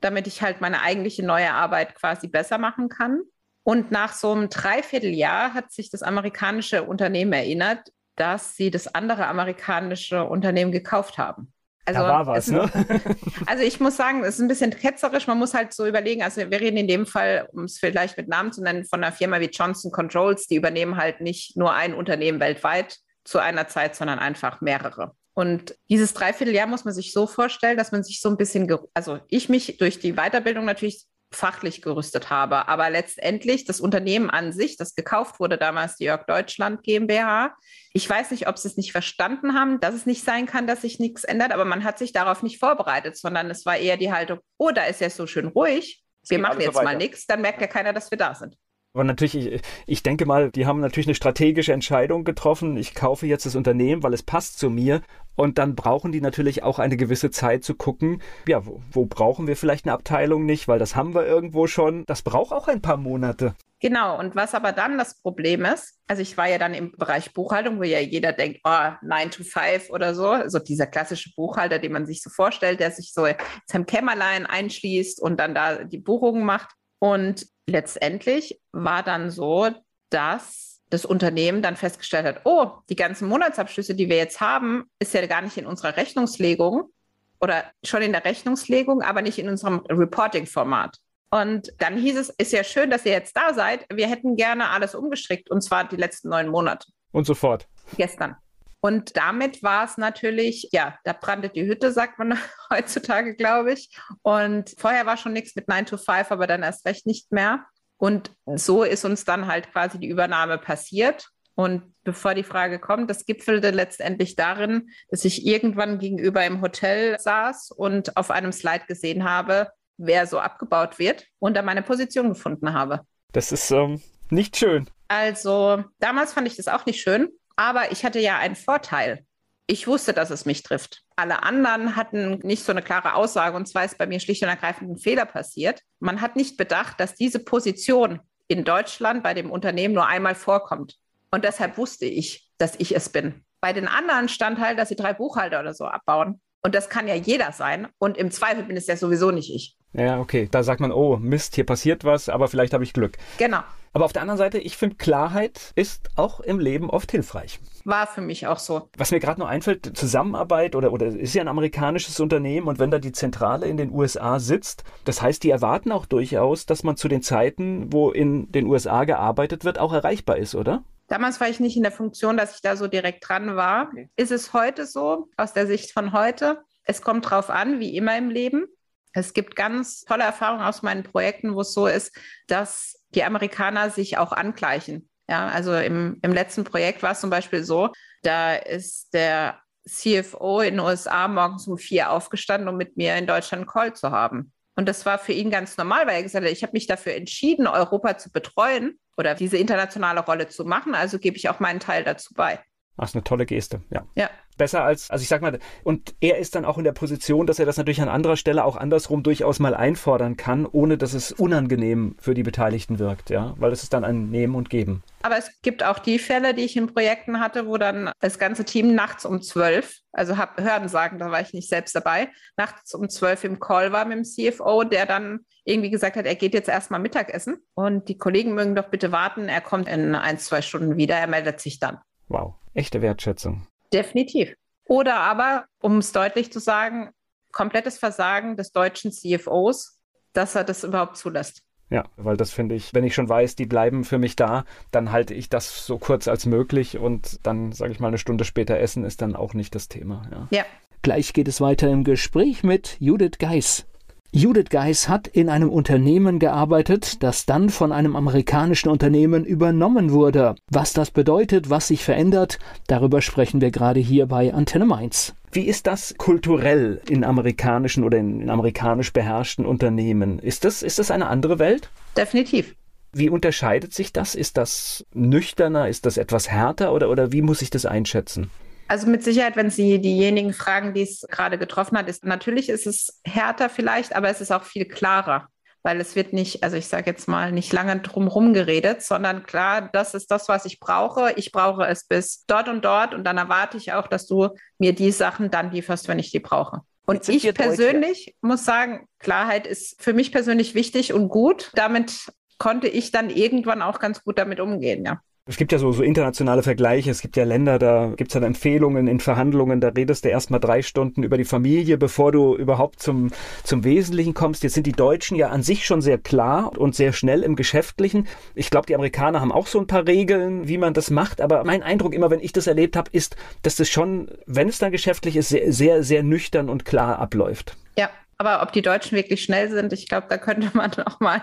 damit ich halt meine eigentliche neue Arbeit quasi besser machen kann. Und nach so einem Dreivierteljahr hat sich das amerikanische Unternehmen erinnert, dass sie das andere amerikanische Unternehmen gekauft haben. Also, da war was, ne? also ich muss sagen, es ist ein bisschen ketzerisch. Man muss halt so überlegen, also wir reden in dem Fall, um es vielleicht mit Namen zu nennen, von einer Firma wie Johnson Controls, die übernehmen halt nicht nur ein Unternehmen weltweit zu einer Zeit, sondern einfach mehrere. Und dieses Dreivierteljahr muss man sich so vorstellen, dass man sich so ein bisschen, also ich mich durch die Weiterbildung natürlich fachlich gerüstet habe. Aber letztendlich das Unternehmen an sich, das gekauft wurde damals, die Jörg Deutschland GmbH. Ich weiß nicht, ob sie es nicht verstanden haben, dass es nicht sein kann, dass sich nichts ändert, aber man hat sich darauf nicht vorbereitet, sondern es war eher die Haltung, oh, da ist ja so schön ruhig. Wir machen jetzt so mal nichts, dann merkt ja keiner, dass wir da sind. Aber natürlich, ich, ich, denke mal, die haben natürlich eine strategische Entscheidung getroffen. Ich kaufe jetzt das Unternehmen, weil es passt zu mir. Und dann brauchen die natürlich auch eine gewisse Zeit zu gucken, ja, wo, wo brauchen wir vielleicht eine Abteilung nicht, weil das haben wir irgendwo schon. Das braucht auch ein paar Monate. Genau, und was aber dann das Problem ist, also ich war ja dann im Bereich Buchhaltung, wo ja jeder denkt, oh, 9 to 5 oder so, so dieser klassische Buchhalter, den man sich so vorstellt, der sich so in seinem Kämmerlein einschließt und dann da die Buchungen macht. Und letztendlich war dann so, dass das Unternehmen dann festgestellt hat, oh, die ganzen Monatsabschlüsse, die wir jetzt haben, ist ja gar nicht in unserer Rechnungslegung oder schon in der Rechnungslegung, aber nicht in unserem Reporting-Format. Und dann hieß es, ist ja schön, dass ihr jetzt da seid. Wir hätten gerne alles umgestrickt und zwar die letzten neun Monate. Und sofort. Gestern. Und damit war es natürlich, ja, da brannte die Hütte, sagt man heutzutage, glaube ich. Und vorher war schon nichts mit 9 to 5, aber dann erst recht nicht mehr. Und so ist uns dann halt quasi die Übernahme passiert. Und bevor die Frage kommt, das gipfelte letztendlich darin, dass ich irgendwann gegenüber im Hotel saß und auf einem Slide gesehen habe, wer so abgebaut wird und da meine Position gefunden habe. Das ist ähm, nicht schön. Also damals fand ich das auch nicht schön, aber ich hatte ja einen Vorteil. Ich wusste, dass es mich trifft. Alle anderen hatten nicht so eine klare Aussage und zwar ist bei mir schlicht und ergreifend ein Fehler passiert. Man hat nicht bedacht, dass diese Position in Deutschland bei dem Unternehmen nur einmal vorkommt. Und deshalb wusste ich, dass ich es bin. Bei den anderen stand halt, dass sie drei Buchhalter oder so abbauen. Und das kann ja jeder sein. Und im Zweifel bin es ja sowieso nicht ich. Ja, okay. Da sagt man, oh, Mist, hier passiert was, aber vielleicht habe ich Glück. Genau. Aber auf der anderen Seite, ich finde, Klarheit ist auch im Leben oft hilfreich. War für mich auch so. Was mir gerade noch einfällt, Zusammenarbeit oder, oder ist ja ein amerikanisches Unternehmen und wenn da die Zentrale in den USA sitzt, das heißt, die erwarten auch durchaus, dass man zu den Zeiten, wo in den USA gearbeitet wird, auch erreichbar ist, oder? Damals war ich nicht in der Funktion, dass ich da so direkt dran war. Okay. Ist es heute so, aus der Sicht von heute? Es kommt drauf an, wie immer im Leben. Es gibt ganz tolle Erfahrungen aus meinen Projekten, wo es so ist, dass die Amerikaner sich auch angleichen. Ja, also im, im letzten Projekt war es zum Beispiel so, da ist der CFO in den USA morgens um vier aufgestanden, um mit mir in Deutschland einen Call zu haben. Und das war für ihn ganz normal, weil er gesagt hat, ich habe mich dafür entschieden, Europa zu betreuen oder diese internationale Rolle zu machen, also gebe ich auch meinen Teil dazu bei. Ach, ist eine tolle Geste, ja. Ja. Besser als, also ich sag mal, und er ist dann auch in der Position, dass er das natürlich an anderer Stelle auch andersrum durchaus mal einfordern kann, ohne dass es unangenehm für die Beteiligten wirkt, ja, weil es ist dann ein Nehmen und Geben. Aber es gibt auch die Fälle, die ich in Projekten hatte, wo dann das ganze Team nachts um zwölf, also hab Hörden sagen, da war ich nicht selbst dabei, nachts um zwölf im Call war mit dem CFO, der dann irgendwie gesagt hat, er geht jetzt erstmal Mittagessen und die Kollegen mögen doch bitte warten, er kommt in ein, zwei Stunden wieder, er meldet sich dann. Wow, echte Wertschätzung. Definitiv. Oder aber, um es deutlich zu sagen, komplettes Versagen des deutschen CFOs, dass er das überhaupt zulässt. Ja, weil das finde ich, wenn ich schon weiß, die bleiben für mich da, dann halte ich das so kurz als möglich und dann, sage ich mal, eine Stunde später essen ist dann auch nicht das Thema. Ja. ja. Gleich geht es weiter im Gespräch mit Judith Geis. Judith Geis hat in einem Unternehmen gearbeitet, das dann von einem amerikanischen Unternehmen übernommen wurde. Was das bedeutet, was sich verändert, darüber sprechen wir gerade hier bei Antenne Mainz. Wie ist das kulturell in amerikanischen oder in, in amerikanisch beherrschten Unternehmen? Ist das, ist das eine andere Welt? Definitiv. Wie unterscheidet sich das? Ist das nüchterner? Ist das etwas härter oder, oder wie muss ich das einschätzen? Also mit Sicherheit, wenn Sie diejenigen fragen, die es gerade getroffen hat, ist natürlich ist es härter vielleicht, aber es ist auch viel klarer. weil es wird nicht, also ich sage jetzt mal, nicht lange drumherum geredet, sondern klar, das ist das, was ich brauche. Ich brauche es bis dort und dort und dann erwarte ich auch, dass du mir die Sachen dann lieferst, wenn ich die brauche. Und ich persönlich Deutsche. muss sagen, Klarheit ist für mich persönlich wichtig und gut. Damit konnte ich dann irgendwann auch ganz gut damit umgehen, ja. Es gibt ja so, so internationale Vergleiche. Es gibt ja Länder, da gibt es dann Empfehlungen in Verhandlungen, da redest du erstmal drei Stunden über die Familie, bevor du überhaupt zum, zum Wesentlichen kommst. Jetzt sind die Deutschen ja an sich schon sehr klar und sehr schnell im Geschäftlichen. Ich glaube, die Amerikaner haben auch so ein paar Regeln, wie man das macht. Aber mein Eindruck immer, wenn ich das erlebt habe, ist, dass das schon, wenn es dann geschäftlich ist, sehr, sehr, sehr nüchtern und klar abläuft. Ja, aber ob die Deutschen wirklich schnell sind, ich glaube, da könnte man noch mal,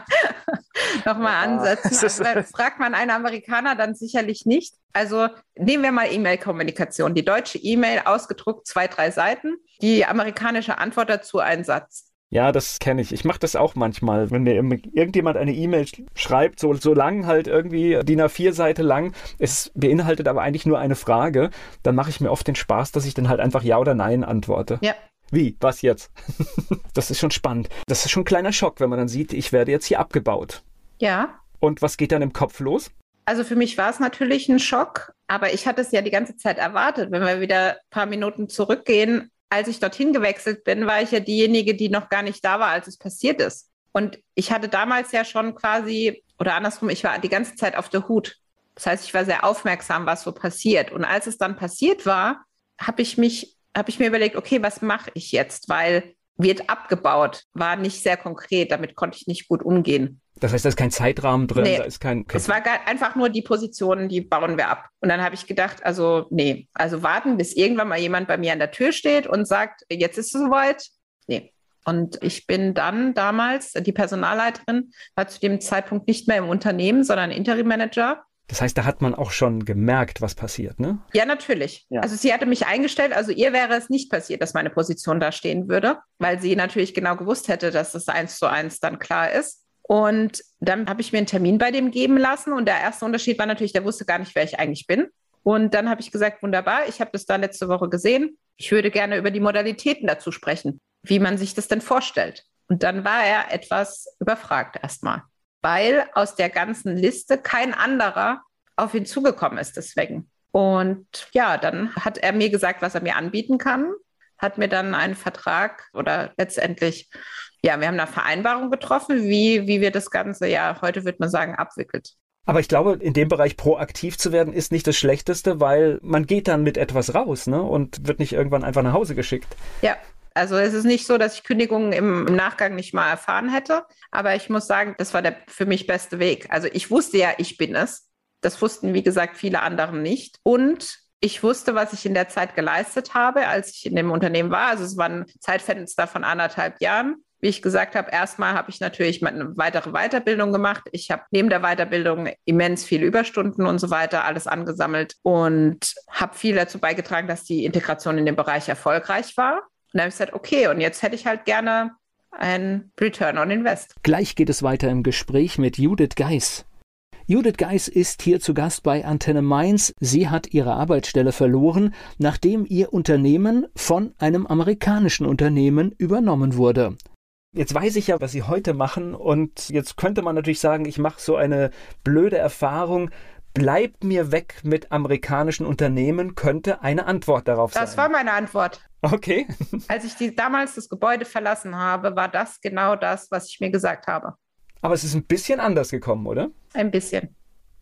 noch mal ansetzen. Also, fragt man einen Amerikaner dann sicherlich nicht. Also nehmen wir mal E-Mail-Kommunikation. Die deutsche E-Mail ausgedruckt zwei, drei Seiten. Die amerikanische Antwort dazu ein Satz. Ja, das kenne ich. Ich mache das auch manchmal, wenn mir irgendjemand eine E-Mail schreibt, so, so lang halt irgendwie DIN A4-Seite lang, es beinhaltet aber eigentlich nur eine Frage, dann mache ich mir oft den Spaß, dass ich dann halt einfach Ja oder Nein antworte. Ja, wie? Was jetzt? das ist schon spannend. Das ist schon ein kleiner Schock, wenn man dann sieht, ich werde jetzt hier abgebaut. Ja. Und was geht dann im Kopf los? Also für mich war es natürlich ein Schock, aber ich hatte es ja die ganze Zeit erwartet. Wenn wir wieder ein paar Minuten zurückgehen, als ich dorthin gewechselt bin, war ich ja diejenige, die noch gar nicht da war, als es passiert ist. Und ich hatte damals ja schon quasi, oder andersrum, ich war die ganze Zeit auf der Hut. Das heißt, ich war sehr aufmerksam, was so passiert. Und als es dann passiert war, habe ich mich habe ich mir überlegt, okay, was mache ich jetzt? Weil wird abgebaut, war nicht sehr konkret, damit konnte ich nicht gut umgehen. Das heißt, da ist kein Zeitrahmen drin, nee, da ist kein. Es war einfach nur die Positionen, die bauen wir ab. Und dann habe ich gedacht, also nee, also warten, bis irgendwann mal jemand bei mir an der Tür steht und sagt, jetzt ist es soweit. Nee. Und ich bin dann damals, die Personalleiterin war zu dem Zeitpunkt nicht mehr im Unternehmen, sondern Interim Manager. Das heißt, da hat man auch schon gemerkt, was passiert, ne? Ja, natürlich. Ja. Also sie hatte mich eingestellt, also ihr wäre es nicht passiert, dass meine Position da stehen würde, weil sie natürlich genau gewusst hätte, dass das eins zu eins dann klar ist. Und dann habe ich mir einen Termin bei dem geben lassen und der erste Unterschied war natürlich, der wusste gar nicht, wer ich eigentlich bin. Und dann habe ich gesagt, wunderbar, ich habe das da letzte Woche gesehen. Ich würde gerne über die Modalitäten dazu sprechen, wie man sich das denn vorstellt. Und dann war er etwas überfragt erstmal weil aus der ganzen Liste kein anderer auf ihn zugekommen ist deswegen. Und ja, dann hat er mir gesagt, was er mir anbieten kann, hat mir dann einen Vertrag oder letztendlich, ja, wir haben eine Vereinbarung getroffen, wie, wie wir das Ganze, ja, heute würde man sagen, abwickelt. Aber ich glaube, in dem Bereich proaktiv zu werden, ist nicht das Schlechteste, weil man geht dann mit etwas raus ne? und wird nicht irgendwann einfach nach Hause geschickt. Ja, also es ist nicht so, dass ich Kündigungen im, Nachgang nicht mal erfahren hätte, aber ich muss sagen, das war der für mich beste Weg. Also ich wusste ja, ich bin es. Das wussten, wie gesagt, viele anderen nicht. Und ich wusste, was ich in der Zeit geleistet habe, als ich in dem Unternehmen war. Also es war ein Zeitfenster von anderthalb Jahren. Wie ich gesagt habe, erstmal habe ich natürlich eine weitere Weiterbildung gemacht. Ich habe neben der Weiterbildung immens viele Überstunden und so weiter alles angesammelt und habe viel dazu beigetragen, dass die Integration in dem Bereich erfolgreich war. Und dann habe ich gesagt, okay, und jetzt hätte ich halt gerne ein Return on Invest. Gleich geht es weiter im Gespräch mit Judith Geis. Judith Geis ist hier zu Gast bei Antenne Mainz. Sie hat ihre Arbeitsstelle verloren, nachdem ihr Unternehmen von einem amerikanischen Unternehmen übernommen wurde. Jetzt weiß ich ja, was Sie heute machen und jetzt könnte man natürlich sagen, ich mache so eine blöde Erfahrung bleibt mir weg mit amerikanischen Unternehmen, könnte eine Antwort darauf das sein. Das war meine Antwort. Okay. Als ich die, damals das Gebäude verlassen habe, war das genau das, was ich mir gesagt habe. Aber es ist ein bisschen anders gekommen, oder? Ein bisschen.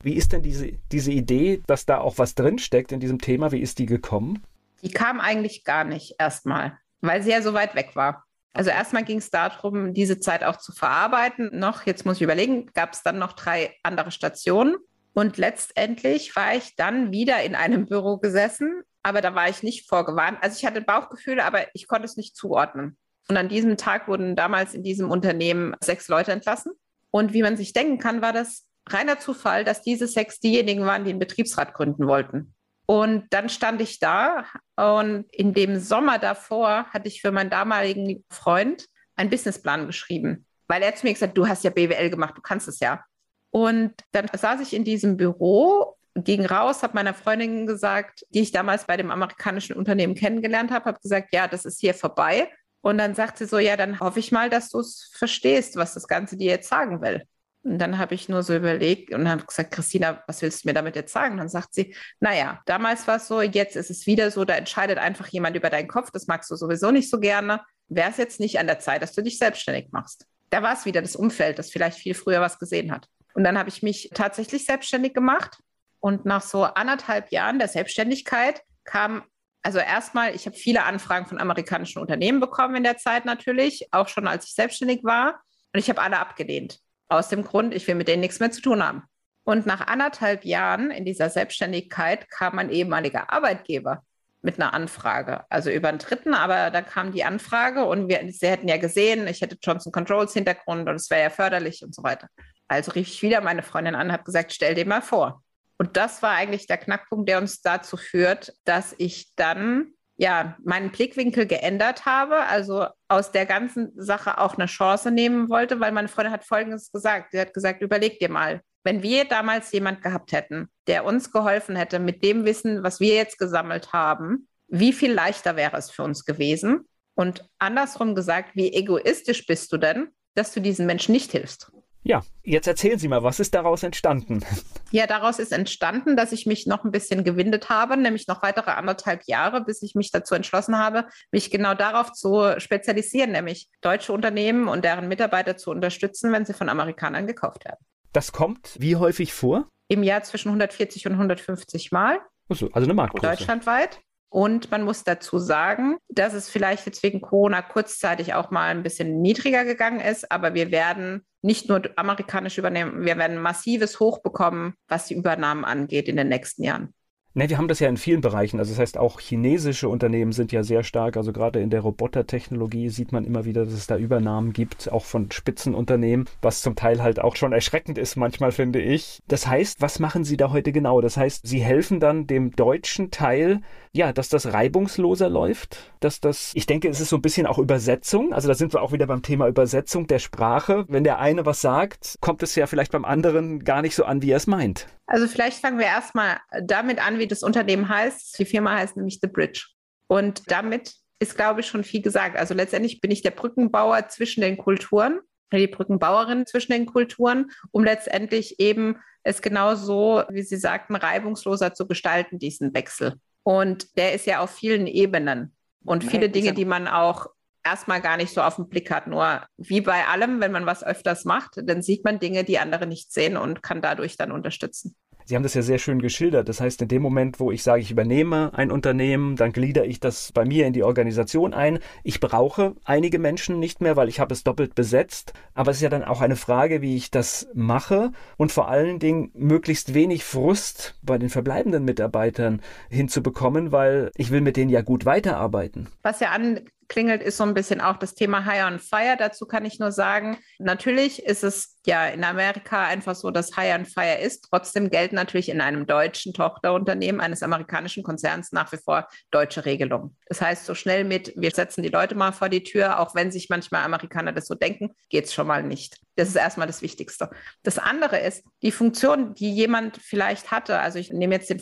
Wie ist denn diese, diese Idee, dass da auch was drinsteckt in diesem Thema, wie ist die gekommen? Die kam eigentlich gar nicht erstmal, weil sie ja so weit weg war. Also erstmal ging es darum, diese Zeit auch zu verarbeiten. Noch, jetzt muss ich überlegen, gab es dann noch drei andere Stationen. Und letztendlich war ich dann wieder in einem Büro gesessen, aber da war ich nicht vorgewarnt. Also ich hatte Bauchgefühle, aber ich konnte es nicht zuordnen. Und an diesem Tag wurden damals in diesem Unternehmen sechs Leute entlassen. Und wie man sich denken kann, war das reiner Zufall, dass diese sechs diejenigen waren, die einen Betriebsrat gründen wollten. Und dann stand ich da und in dem Sommer davor hatte ich für meinen damaligen Freund einen Businessplan geschrieben, weil er zu mir gesagt hat, du hast ja BWL gemacht, du kannst es ja. Und dann saß ich in diesem Büro, ging raus, habe meiner Freundin gesagt, die ich damals bei dem amerikanischen Unternehmen kennengelernt habe, habe gesagt, ja, das ist hier vorbei. Und dann sagt sie so, ja, dann hoffe ich mal, dass du es verstehst, was das Ganze dir jetzt sagen will. Und dann habe ich nur so überlegt und habe gesagt, Christina, was willst du mir damit jetzt sagen? Dann sagt sie, naja, damals war es so, jetzt ist es wieder so, da entscheidet einfach jemand über deinen Kopf, das magst du sowieso nicht so gerne. Wäre es jetzt nicht an der Zeit, dass du dich selbstständig machst? Da war es wieder das Umfeld, das vielleicht viel früher was gesehen hat. Und dann habe ich mich tatsächlich selbstständig gemacht. Und nach so anderthalb Jahren der Selbstständigkeit kam, also erstmal, ich habe viele Anfragen von amerikanischen Unternehmen bekommen in der Zeit natürlich, auch schon als ich selbstständig war. Und ich habe alle abgelehnt aus dem Grund, ich will mit denen nichts mehr zu tun haben. Und nach anderthalb Jahren in dieser Selbstständigkeit kam mein ehemaliger Arbeitgeber mit einer Anfrage, also über einen Dritten, aber da kam die Anfrage und wir, sie hätten ja gesehen, ich hätte Johnson Controls Hintergrund und es wäre ja förderlich und so weiter. Also rief ich wieder meine Freundin an und habe gesagt, stell dir mal vor. Und das war eigentlich der Knackpunkt, der uns dazu führt, dass ich dann ja, meinen Blickwinkel geändert habe, also aus der ganzen Sache auch eine Chance nehmen wollte, weil meine Freundin hat Folgendes gesagt. Sie hat gesagt, überleg dir mal, wenn wir damals jemand gehabt hätten, der uns geholfen hätte mit dem Wissen, was wir jetzt gesammelt haben, wie viel leichter wäre es für uns gewesen? Und andersrum gesagt, wie egoistisch bist du denn, dass du diesen Menschen nicht hilfst? Ja, jetzt erzählen Sie mal, was ist daraus entstanden? Ja, daraus ist entstanden, dass ich mich noch ein bisschen gewindet habe, nämlich noch weitere anderthalb Jahre, bis ich mich dazu entschlossen habe, mich genau darauf zu spezialisieren, nämlich deutsche Unternehmen und deren Mitarbeiter zu unterstützen, wenn sie von Amerikanern gekauft werden. Das kommt wie häufig vor? Im Jahr zwischen 140 und 150 Mal. Also, also eine Marktgröße. Deutschlandweit. Und man muss dazu sagen, dass es vielleicht jetzt wegen Corona kurzzeitig auch mal ein bisschen niedriger gegangen ist, aber wir werden nicht nur amerikanisch übernehmen, wir werden massives Hoch bekommen, was die Übernahmen angeht in den nächsten Jahren. Ne, wir haben das ja in vielen Bereichen. Also das heißt, auch chinesische Unternehmen sind ja sehr stark. Also gerade in der Robotertechnologie sieht man immer wieder, dass es da Übernahmen gibt, auch von Spitzenunternehmen, was zum Teil halt auch schon erschreckend ist manchmal, finde ich. Das heißt, was machen Sie da heute genau? Das heißt, Sie helfen dann dem deutschen Teil, ja, dass das reibungsloser läuft, dass das, ich denke, es ist so ein bisschen auch Übersetzung. Also da sind wir auch wieder beim Thema Übersetzung der Sprache. Wenn der eine was sagt, kommt es ja vielleicht beim anderen gar nicht so an, wie er es meint. Also vielleicht fangen wir erstmal damit an, wie das Unternehmen heißt. Die Firma heißt nämlich The Bridge. Und damit ist, glaube ich, schon viel gesagt. Also letztendlich bin ich der Brückenbauer zwischen den Kulturen, die Brückenbauerin zwischen den Kulturen, um letztendlich eben es genauso, wie Sie sagten, reibungsloser zu gestalten, diesen Wechsel. Und der ist ja auf vielen Ebenen. Und viele Dinge, die man auch erstmal gar nicht so auf den Blick hat. Nur wie bei allem, wenn man was öfters macht, dann sieht man Dinge, die andere nicht sehen und kann dadurch dann unterstützen. Sie haben das ja sehr schön geschildert. Das heißt, in dem Moment, wo ich sage, ich übernehme ein Unternehmen, dann glieder ich das bei mir in die Organisation ein. Ich brauche einige Menschen nicht mehr, weil ich habe es doppelt besetzt. Aber es ist ja dann auch eine Frage, wie ich das mache und vor allen Dingen möglichst wenig Frust bei den verbleibenden Mitarbeitern hinzubekommen, weil ich will mit denen ja gut weiterarbeiten. Was ja an klingelt, ist so ein bisschen auch das Thema High on Fire. Dazu kann ich nur sagen, natürlich ist es ja in Amerika einfach so, dass High on Fire ist. Trotzdem gelten natürlich in einem deutschen Tochterunternehmen eines amerikanischen Konzerns nach wie vor deutsche Regelungen. Das heißt, so schnell mit, wir setzen die Leute mal vor die Tür, auch wenn sich manchmal Amerikaner das so denken, geht es schon mal nicht. Das ist erstmal das Wichtigste. Das andere ist, die Funktion, die jemand vielleicht hatte, also ich nehme jetzt den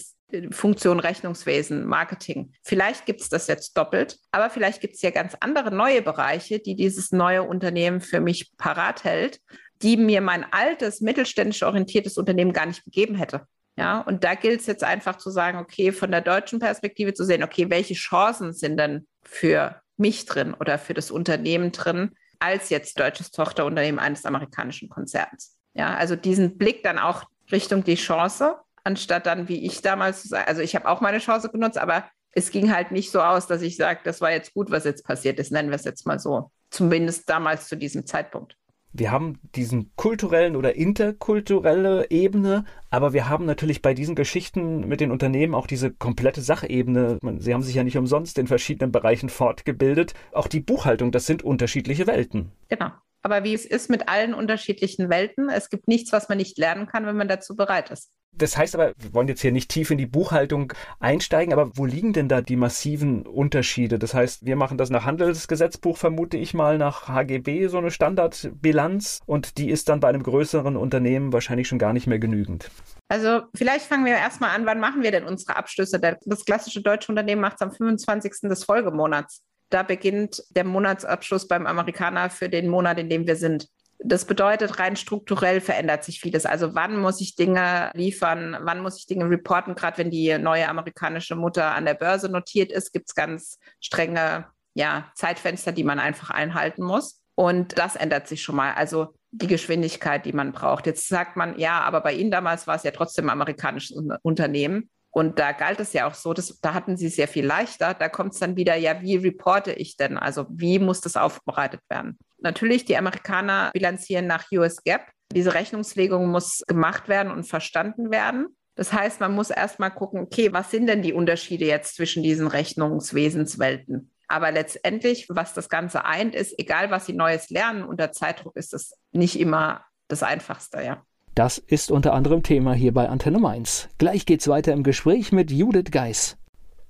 Funktion Rechnungswesen, Marketing. Vielleicht gibt es das jetzt doppelt, aber vielleicht gibt es ja ganz andere neue Bereiche, die dieses neue Unternehmen für mich parat hält, die mir mein altes, mittelständisch orientiertes Unternehmen gar nicht gegeben hätte. Ja, und da gilt es jetzt einfach zu sagen, okay, von der deutschen Perspektive zu sehen, okay, welche Chancen sind denn für mich drin oder für das Unternehmen drin, als jetzt deutsches Tochterunternehmen eines amerikanischen Konzerns. Ja, also diesen Blick dann auch Richtung die Chance anstatt dann wie ich damals, also ich habe auch meine Chance genutzt, aber es ging halt nicht so aus, dass ich sage, das war jetzt gut, was jetzt passiert ist, nennen wir es jetzt mal so. Zumindest damals zu diesem Zeitpunkt. Wir haben diesen kulturellen oder interkulturelle Ebene, aber wir haben natürlich bei diesen Geschichten mit den Unternehmen auch diese komplette Sachebene. Sie haben sich ja nicht umsonst in verschiedenen Bereichen fortgebildet. Auch die Buchhaltung, das sind unterschiedliche Welten. Genau. Aber wie es ist mit allen unterschiedlichen Welten, es gibt nichts, was man nicht lernen kann, wenn man dazu bereit ist. Das heißt aber, wir wollen jetzt hier nicht tief in die Buchhaltung einsteigen, aber wo liegen denn da die massiven Unterschiede? Das heißt, wir machen das nach Handelsgesetzbuch, vermute ich mal, nach HGB, so eine Standardbilanz und die ist dann bei einem größeren Unternehmen wahrscheinlich schon gar nicht mehr genügend. Also vielleicht fangen wir erstmal an, wann machen wir denn unsere Abschlüsse? Das klassische deutsche Unternehmen macht es am 25. des Folgemonats. Da beginnt der Monatsabschluss beim Amerikaner für den Monat, in dem wir sind. Das bedeutet, rein strukturell verändert sich vieles. Also wann muss ich Dinge liefern, wann muss ich Dinge reporten, gerade wenn die neue amerikanische Mutter an der Börse notiert ist, gibt es ganz strenge ja, Zeitfenster, die man einfach einhalten muss. Und das ändert sich schon mal. Also die Geschwindigkeit, die man braucht. Jetzt sagt man, ja, aber bei Ihnen damals war es ja trotzdem ein amerikanisches Unternehmen. Und da galt es ja auch so, dass, da hatten sie sehr viel leichter. Da kommt es dann wieder, ja, wie reporte ich denn? Also wie muss das aufbereitet werden? Natürlich, die Amerikaner bilanzieren nach US GAAP. Diese Rechnungslegung muss gemacht werden und verstanden werden. Das heißt, man muss erstmal gucken, okay, was sind denn die Unterschiede jetzt zwischen diesen Rechnungswesenswelten? Aber letztendlich, was das Ganze eint, ist, egal was Sie Neues lernen, unter Zeitdruck ist das nicht immer das Einfachste, ja. Das ist unter anderem Thema hier bei Antenne Mainz. Gleich geht's weiter im Gespräch mit Judith Geis.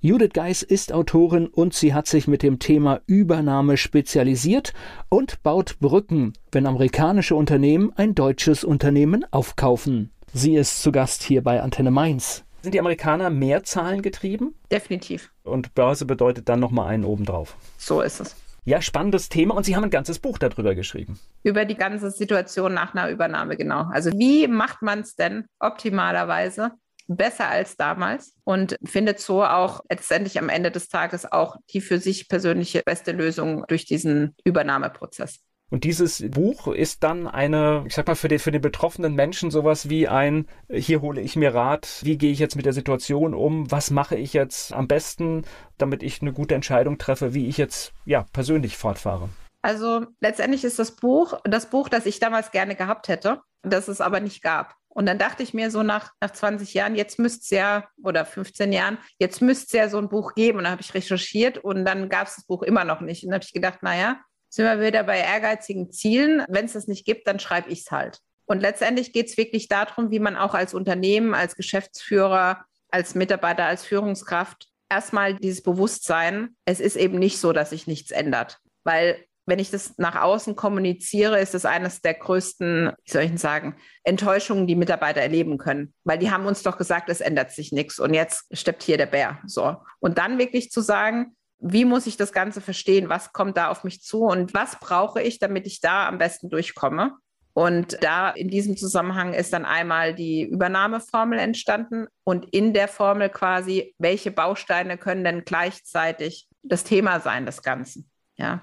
Judith Geis ist Autorin und sie hat sich mit dem Thema Übernahme spezialisiert und baut Brücken, wenn amerikanische Unternehmen ein deutsches Unternehmen aufkaufen. Sie ist zu Gast hier bei Antenne Mainz. Sind die Amerikaner mehr Zahlen getrieben? Definitiv. Und Börse bedeutet dann nochmal einen obendrauf. So ist es. Ja, spannendes Thema und Sie haben ein ganzes Buch darüber geschrieben. Über die ganze Situation nach einer Übernahme, genau. Also wie macht man es denn optimalerweise besser als damals und findet so auch letztendlich am Ende des Tages auch die für sich persönliche beste Lösung durch diesen Übernahmeprozess. Und dieses Buch ist dann eine, ich sag mal, für den, für den betroffenen Menschen sowas wie ein, hier hole ich mir Rat, wie gehe ich jetzt mit der Situation um, was mache ich jetzt am besten, damit ich eine gute Entscheidung treffe, wie ich jetzt ja persönlich fortfahre. Also letztendlich ist das Buch das Buch, das ich damals gerne gehabt hätte, das es aber nicht gab. Und dann dachte ich mir so nach, nach 20 Jahren, jetzt müsste es ja, oder 15 Jahren, jetzt müsste es ja so ein Buch geben. Und dann habe ich recherchiert und dann gab es das Buch immer noch nicht. Und dann habe ich gedacht, naja, sind wir wieder bei ehrgeizigen Zielen. Wenn es das nicht gibt, dann schreibe ich es halt. Und letztendlich geht es wirklich darum, wie man auch als Unternehmen, als Geschäftsführer, als Mitarbeiter, als Führungskraft erstmal dieses Bewusstsein, es ist eben nicht so, dass sich nichts ändert. Weil wenn ich das nach außen kommuniziere, ist das eines der größten, wie soll ich denn sagen, Enttäuschungen, die Mitarbeiter erleben können. Weil die haben uns doch gesagt, es ändert sich nichts und jetzt steppt hier der Bär. So. Und dann wirklich zu sagen, wie muss ich das Ganze verstehen? Was kommt da auf mich zu und was brauche ich, damit ich da am besten durchkomme? Und da in diesem Zusammenhang ist dann einmal die Übernahmeformel entstanden und in der Formel quasi, welche Bausteine können denn gleichzeitig das Thema sein des Ganzen? Ja,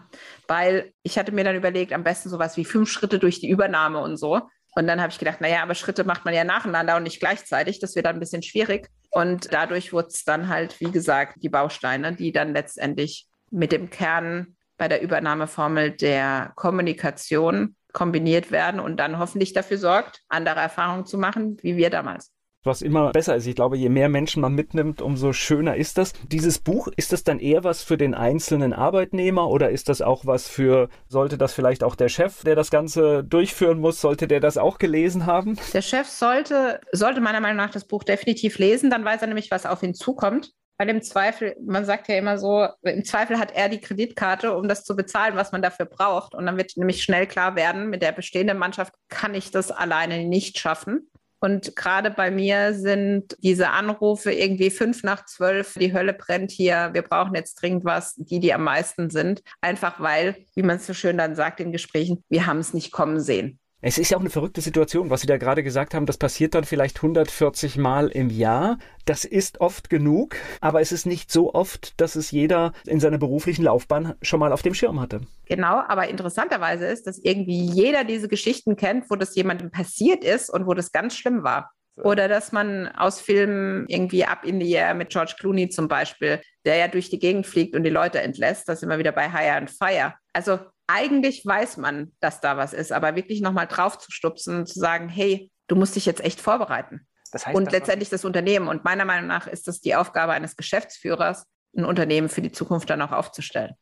weil ich hatte mir dann überlegt, am besten sowas wie fünf Schritte durch die Übernahme und so. Und dann habe ich gedacht, naja, aber Schritte macht man ja nacheinander und nicht gleichzeitig. Das wird dann ein bisschen schwierig. Und dadurch wurde es dann halt, wie gesagt, die Bausteine, die dann letztendlich mit dem Kern bei der Übernahmeformel der Kommunikation kombiniert werden und dann hoffentlich dafür sorgt, andere Erfahrungen zu machen, wie wir damals was immer besser ist. Ich glaube, je mehr Menschen man mitnimmt, umso schöner ist das. Dieses Buch, ist das dann eher was für den einzelnen Arbeitnehmer oder ist das auch was für, sollte das vielleicht auch der Chef, der das Ganze durchführen muss, sollte der das auch gelesen haben? Der Chef sollte, sollte meiner Meinung nach das Buch definitiv lesen, dann weiß er nämlich, was auf ihn zukommt. Weil im Zweifel, man sagt ja immer so, im Zweifel hat er die Kreditkarte, um das zu bezahlen, was man dafür braucht. Und dann wird nämlich schnell klar werden, mit der bestehenden Mannschaft kann ich das alleine nicht schaffen. Und gerade bei mir sind diese Anrufe irgendwie fünf nach zwölf, die Hölle brennt hier, wir brauchen jetzt dringend was, die, die am meisten sind. Einfach weil, wie man es so schön dann sagt in Gesprächen, wir haben es nicht kommen sehen. Es ist ja auch eine verrückte Situation, was Sie da gerade gesagt haben. Das passiert dann vielleicht 140 Mal im Jahr. Das ist oft genug, aber es ist nicht so oft, dass es jeder in seiner beruflichen Laufbahn schon mal auf dem Schirm hatte. Genau, aber interessanterweise ist, dass irgendwie jeder diese Geschichten kennt, wo das jemandem passiert ist und wo das ganz schlimm war. Oder dass man aus Filmen irgendwie Up in the Air mit George Clooney zum Beispiel, der ja durch die Gegend fliegt und die Leute entlässt, das wir wieder bei Hire and Fire. Also eigentlich weiß man, dass da was ist, aber wirklich nochmal drauf zu stupsen und zu sagen, hey, du musst dich jetzt echt vorbereiten. Das heißt, und letztendlich das Unternehmen. Und meiner Meinung nach ist das die Aufgabe eines Geschäftsführers, ein Unternehmen für die Zukunft dann auch aufzustellen.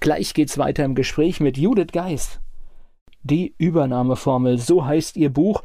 Gleich geht's weiter im Gespräch mit Judith Geis. Die Übernahmeformel, so heißt ihr Buch.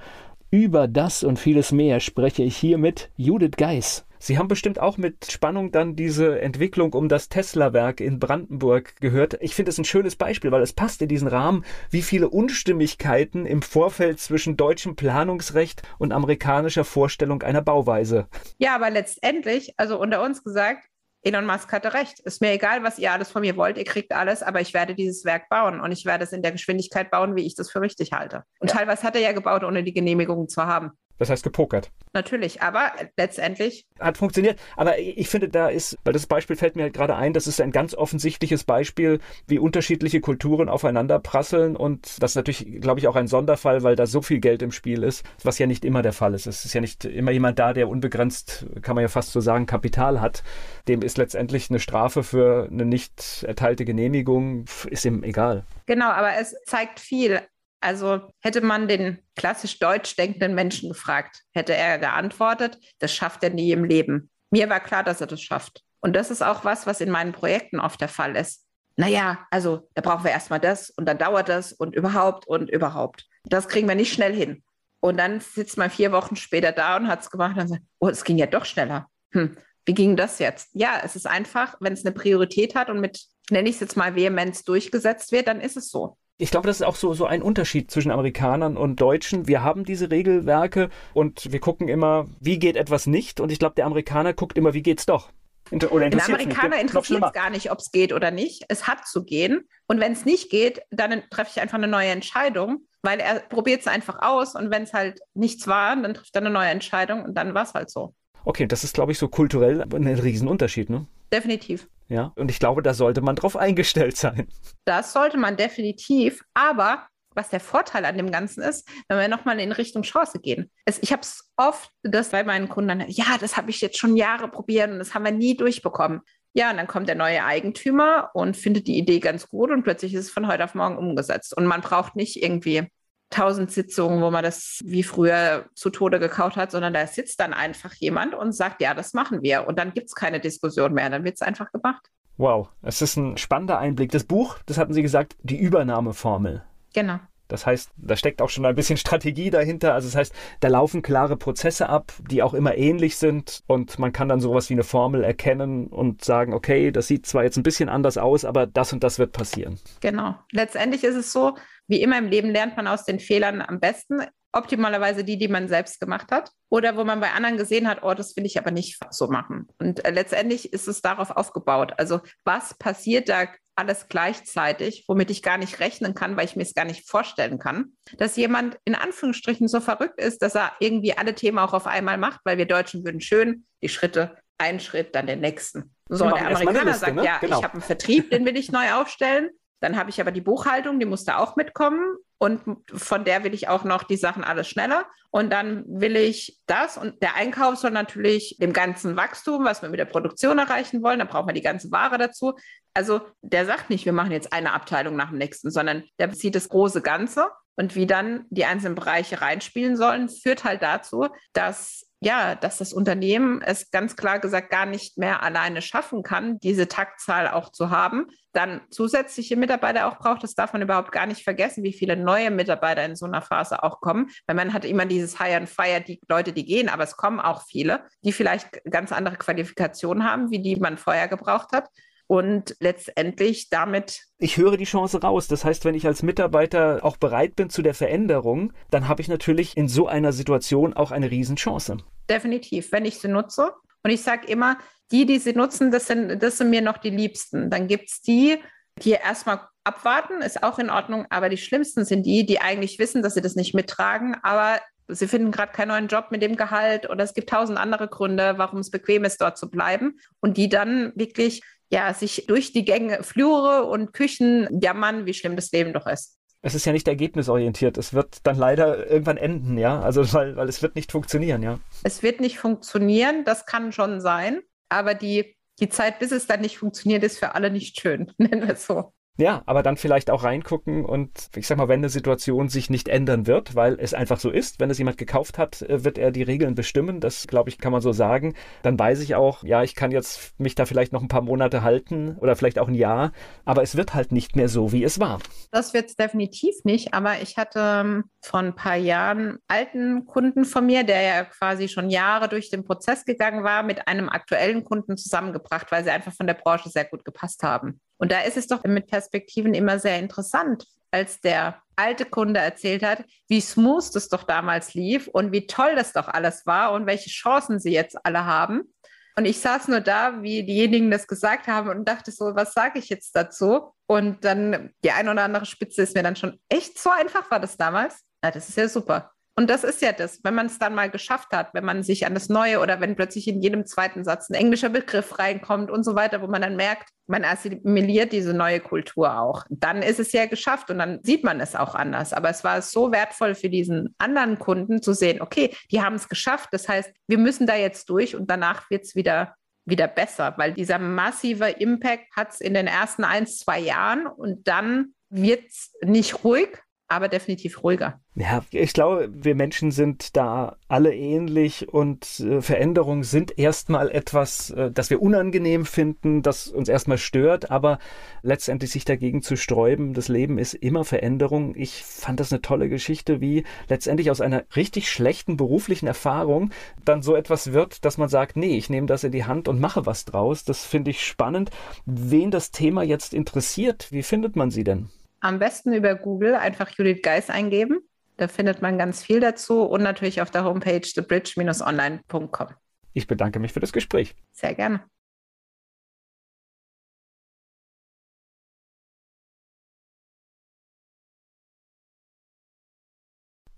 Über das und vieles mehr spreche ich hier mit Judith Geis. Sie haben bestimmt auch mit Spannung dann diese Entwicklung um das Tesla-Werk in Brandenburg gehört. Ich finde es ein schönes Beispiel, weil es passt in diesen Rahmen, wie viele Unstimmigkeiten im Vorfeld zwischen deutschem Planungsrecht und amerikanischer Vorstellung einer Bauweise. Ja, aber letztendlich, also unter uns gesagt, Elon Musk hatte recht. Ist mir egal, was ihr alles von mir wollt. Ihr kriegt alles, aber ich werde dieses Werk bauen und ich werde es in der Geschwindigkeit bauen, wie ich das für richtig halte. Und ja. teilweise hat er ja gebaut, ohne die Genehmigung zu haben. Das heißt gepokert. Natürlich, aber letztendlich. Hat funktioniert. Aber ich finde, da ist, weil das Beispiel fällt mir halt gerade ein, das ist ein ganz offensichtliches Beispiel, wie unterschiedliche Kulturen aufeinander prasseln. Und das ist natürlich, glaube ich, auch ein Sonderfall, weil da so viel Geld im Spiel ist, was ja nicht immer der Fall ist. Es ist ja nicht immer jemand da, der unbegrenzt, kann man ja fast so sagen, Kapital hat. Dem ist letztendlich eine Strafe für eine nicht erteilte Genehmigung, ist ihm egal. Genau, aber es zeigt viel. Also hätte man den klassisch deutsch denkenden Menschen gefragt, hätte er geantwortet, das schafft er nie im Leben. Mir war klar, dass er das schafft. Und das ist auch was, was in meinen Projekten oft der Fall ist. Naja, also da brauchen wir erstmal das und dann dauert das und überhaupt und überhaupt. Das kriegen wir nicht schnell hin. Und dann sitzt man vier Wochen später da und hat es gemacht und sagt, oh, es ging ja doch schneller. Hm, wie ging das jetzt? Ja, es ist einfach, wenn es eine Priorität hat und mit, nenne ich es jetzt mal, Vehemenz durchgesetzt wird, dann ist es so ich glaube, das ist auch so, so ein Unterschied zwischen Amerikanern und Deutschen. Wir haben diese Regelwerke und wir gucken immer, wie geht etwas nicht. Und ich glaube, der Amerikaner guckt immer, wie geht's doch. Oder der Amerikaner interessiert es gar nicht, ob es geht oder nicht. Es hat zu gehen. Und wenn es nicht geht, dann treffe ich einfach eine neue Entscheidung, weil er probiert es einfach aus. Und wenn es halt nichts war, dann trifft er eine neue Entscheidung und dann war es halt so. Okay, das ist, glaube ich, so kulturell ein Riesenunterschied, ne? Definitiv. Ja, und ich glaube, da sollte man drauf eingestellt sein. Das sollte man definitiv. Aber was der Vorteil an dem Ganzen ist, wenn wir nochmal in Richtung Chance gehen. Es, ich habe es oft, dass bei meinen Kunden, ja, das habe ich jetzt schon Jahre probiert und das haben wir nie durchbekommen. Ja, und dann kommt der neue Eigentümer und findet die Idee ganz gut und plötzlich ist es von heute auf morgen umgesetzt. Und man braucht nicht irgendwie tausend Sitzungen, wo man das wie früher zu Tode gekaut hat, sondern da sitzt dann einfach jemand und sagt, ja, das machen wir. Und dann gibt es keine Diskussion mehr, dann wird es einfach gemacht. Wow, es ist ein spannender Einblick. Das Buch, das hatten Sie gesagt, die Übernahmeformel. Genau. Das heißt, da steckt auch schon ein bisschen Strategie dahinter. Also das heißt, da laufen klare Prozesse ab, die auch immer ähnlich sind und man kann dann sowas wie eine Formel erkennen und sagen, okay, das sieht zwar jetzt ein bisschen anders aus, aber das und das wird passieren. Genau. Letztendlich ist es so, wie immer im Leben lernt man aus den Fehlern am besten. Optimalerweise die, die man selbst gemacht hat. Oder wo man bei anderen gesehen hat, oh, das will ich aber nicht so machen. Und äh, letztendlich ist es darauf aufgebaut. Also was passiert da alles gleichzeitig, womit ich gar nicht rechnen kann, weil ich mir es gar nicht vorstellen kann, dass jemand in Anführungsstrichen so verrückt ist, dass er irgendwie alle Themen auch auf einmal macht, weil wir Deutschen würden schön die Schritte, einen Schritt, dann den nächsten. So, der Amerikaner Liste, sagt, ne? ja, genau. ich habe einen Vertrieb, den will ich neu aufstellen. Dann habe ich aber die Buchhaltung, die muss da auch mitkommen. Und von der will ich auch noch die Sachen alles schneller. Und dann will ich das. Und der Einkauf soll natürlich dem ganzen Wachstum, was wir mit der Produktion erreichen wollen, da brauchen wir die ganze Ware dazu. Also der sagt nicht, wir machen jetzt eine Abteilung nach dem nächsten, sondern der bezieht das große Ganze. Und wie dann die einzelnen Bereiche reinspielen sollen, führt halt dazu, dass ja, dass das Unternehmen es ganz klar gesagt gar nicht mehr alleine schaffen kann, diese Taktzahl auch zu haben, dann zusätzliche Mitarbeiter auch braucht. Das darf man überhaupt gar nicht vergessen, wie viele neue Mitarbeiter in so einer Phase auch kommen, weil man hat immer dieses Hire and Fire, die Leute, die gehen, aber es kommen auch viele, die vielleicht ganz andere Qualifikationen haben, wie die man vorher gebraucht hat und letztendlich damit. Ich höre die Chance raus. Das heißt, wenn ich als Mitarbeiter auch bereit bin zu der Veränderung, dann habe ich natürlich in so einer Situation auch eine Riesenchance. Definitiv, wenn ich sie nutze. Und ich sage immer, die, die sie nutzen, das sind, das sind mir noch die Liebsten. Dann gibt es die, die erstmal abwarten, ist auch in Ordnung, aber die schlimmsten sind die, die eigentlich wissen, dass sie das nicht mittragen, aber sie finden gerade keinen neuen Job mit dem Gehalt oder es gibt tausend andere Gründe, warum es bequem ist, dort zu bleiben und die dann wirklich ja, sich durch die Gänge, Flure und Küchen jammern, wie schlimm das Leben doch ist. Es ist ja nicht ergebnisorientiert. Es wird dann leider irgendwann enden, ja. Also weil, weil es wird nicht funktionieren, ja. Es wird nicht funktionieren, das kann schon sein. Aber die, die Zeit, bis es dann nicht funktioniert, ist für alle nicht schön, nennen wir es so. Ja, aber dann vielleicht auch reingucken und ich sag mal, wenn eine Situation sich nicht ändern wird, weil es einfach so ist, wenn es jemand gekauft hat, äh, wird er die Regeln bestimmen, das glaube ich, kann man so sagen, dann weiß ich auch, ja, ich kann jetzt mich da vielleicht noch ein paar Monate halten oder vielleicht auch ein Jahr, aber es wird halt nicht mehr so, wie es war. Das wird es definitiv nicht, aber ich hatte ähm, vor ein paar Jahren alten Kunden von mir, der ja quasi schon Jahre durch den Prozess gegangen war, mit einem aktuellen Kunden zusammengebracht, weil sie einfach von der Branche sehr gut gepasst haben. Und da ist es doch mit Perspektiven immer sehr interessant, als der alte Kunde erzählt hat, wie smooth das doch damals lief und wie toll das doch alles war und welche Chancen sie jetzt alle haben. Und ich saß nur da, wie diejenigen das gesagt haben und dachte so, was sage ich jetzt dazu? Und dann die ein oder andere Spitze ist mir dann schon echt so einfach war das damals. Ja, das ist ja super. Und das ist ja das, wenn man es dann mal geschafft hat, wenn man sich an das Neue oder wenn plötzlich in jedem zweiten Satz ein englischer Begriff reinkommt und so weiter, wo man dann merkt, man assimiliert diese neue Kultur auch. Dann ist es ja geschafft und dann sieht man es auch anders. Aber es war so wertvoll für diesen anderen Kunden zu sehen, okay, die haben es geschafft. Das heißt, wir müssen da jetzt durch und danach wird es wieder wieder besser, weil dieser massive Impact hat es in den ersten ein, zwei Jahren und dann wird es nicht ruhig, aber definitiv ruhiger. Ja, ich glaube, wir Menschen sind da alle ähnlich und äh, Veränderungen sind erstmal etwas, äh, das wir unangenehm finden, das uns erstmal stört, aber letztendlich sich dagegen zu sträuben, das Leben ist immer Veränderung. Ich fand das eine tolle Geschichte, wie letztendlich aus einer richtig schlechten beruflichen Erfahrung dann so etwas wird, dass man sagt, nee, ich nehme das in die Hand und mache was draus. Das finde ich spannend. Wen das Thema jetzt interessiert, wie findet man sie denn? Am besten über Google einfach Judith Geis eingeben. Da findet man ganz viel dazu und natürlich auf der Homepage thebridge-online.com. Ich bedanke mich für das Gespräch. Sehr gerne.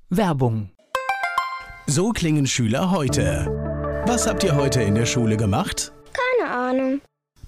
Werbung. So klingen Schüler heute. Was habt ihr heute in der Schule gemacht? Keine Ahnung.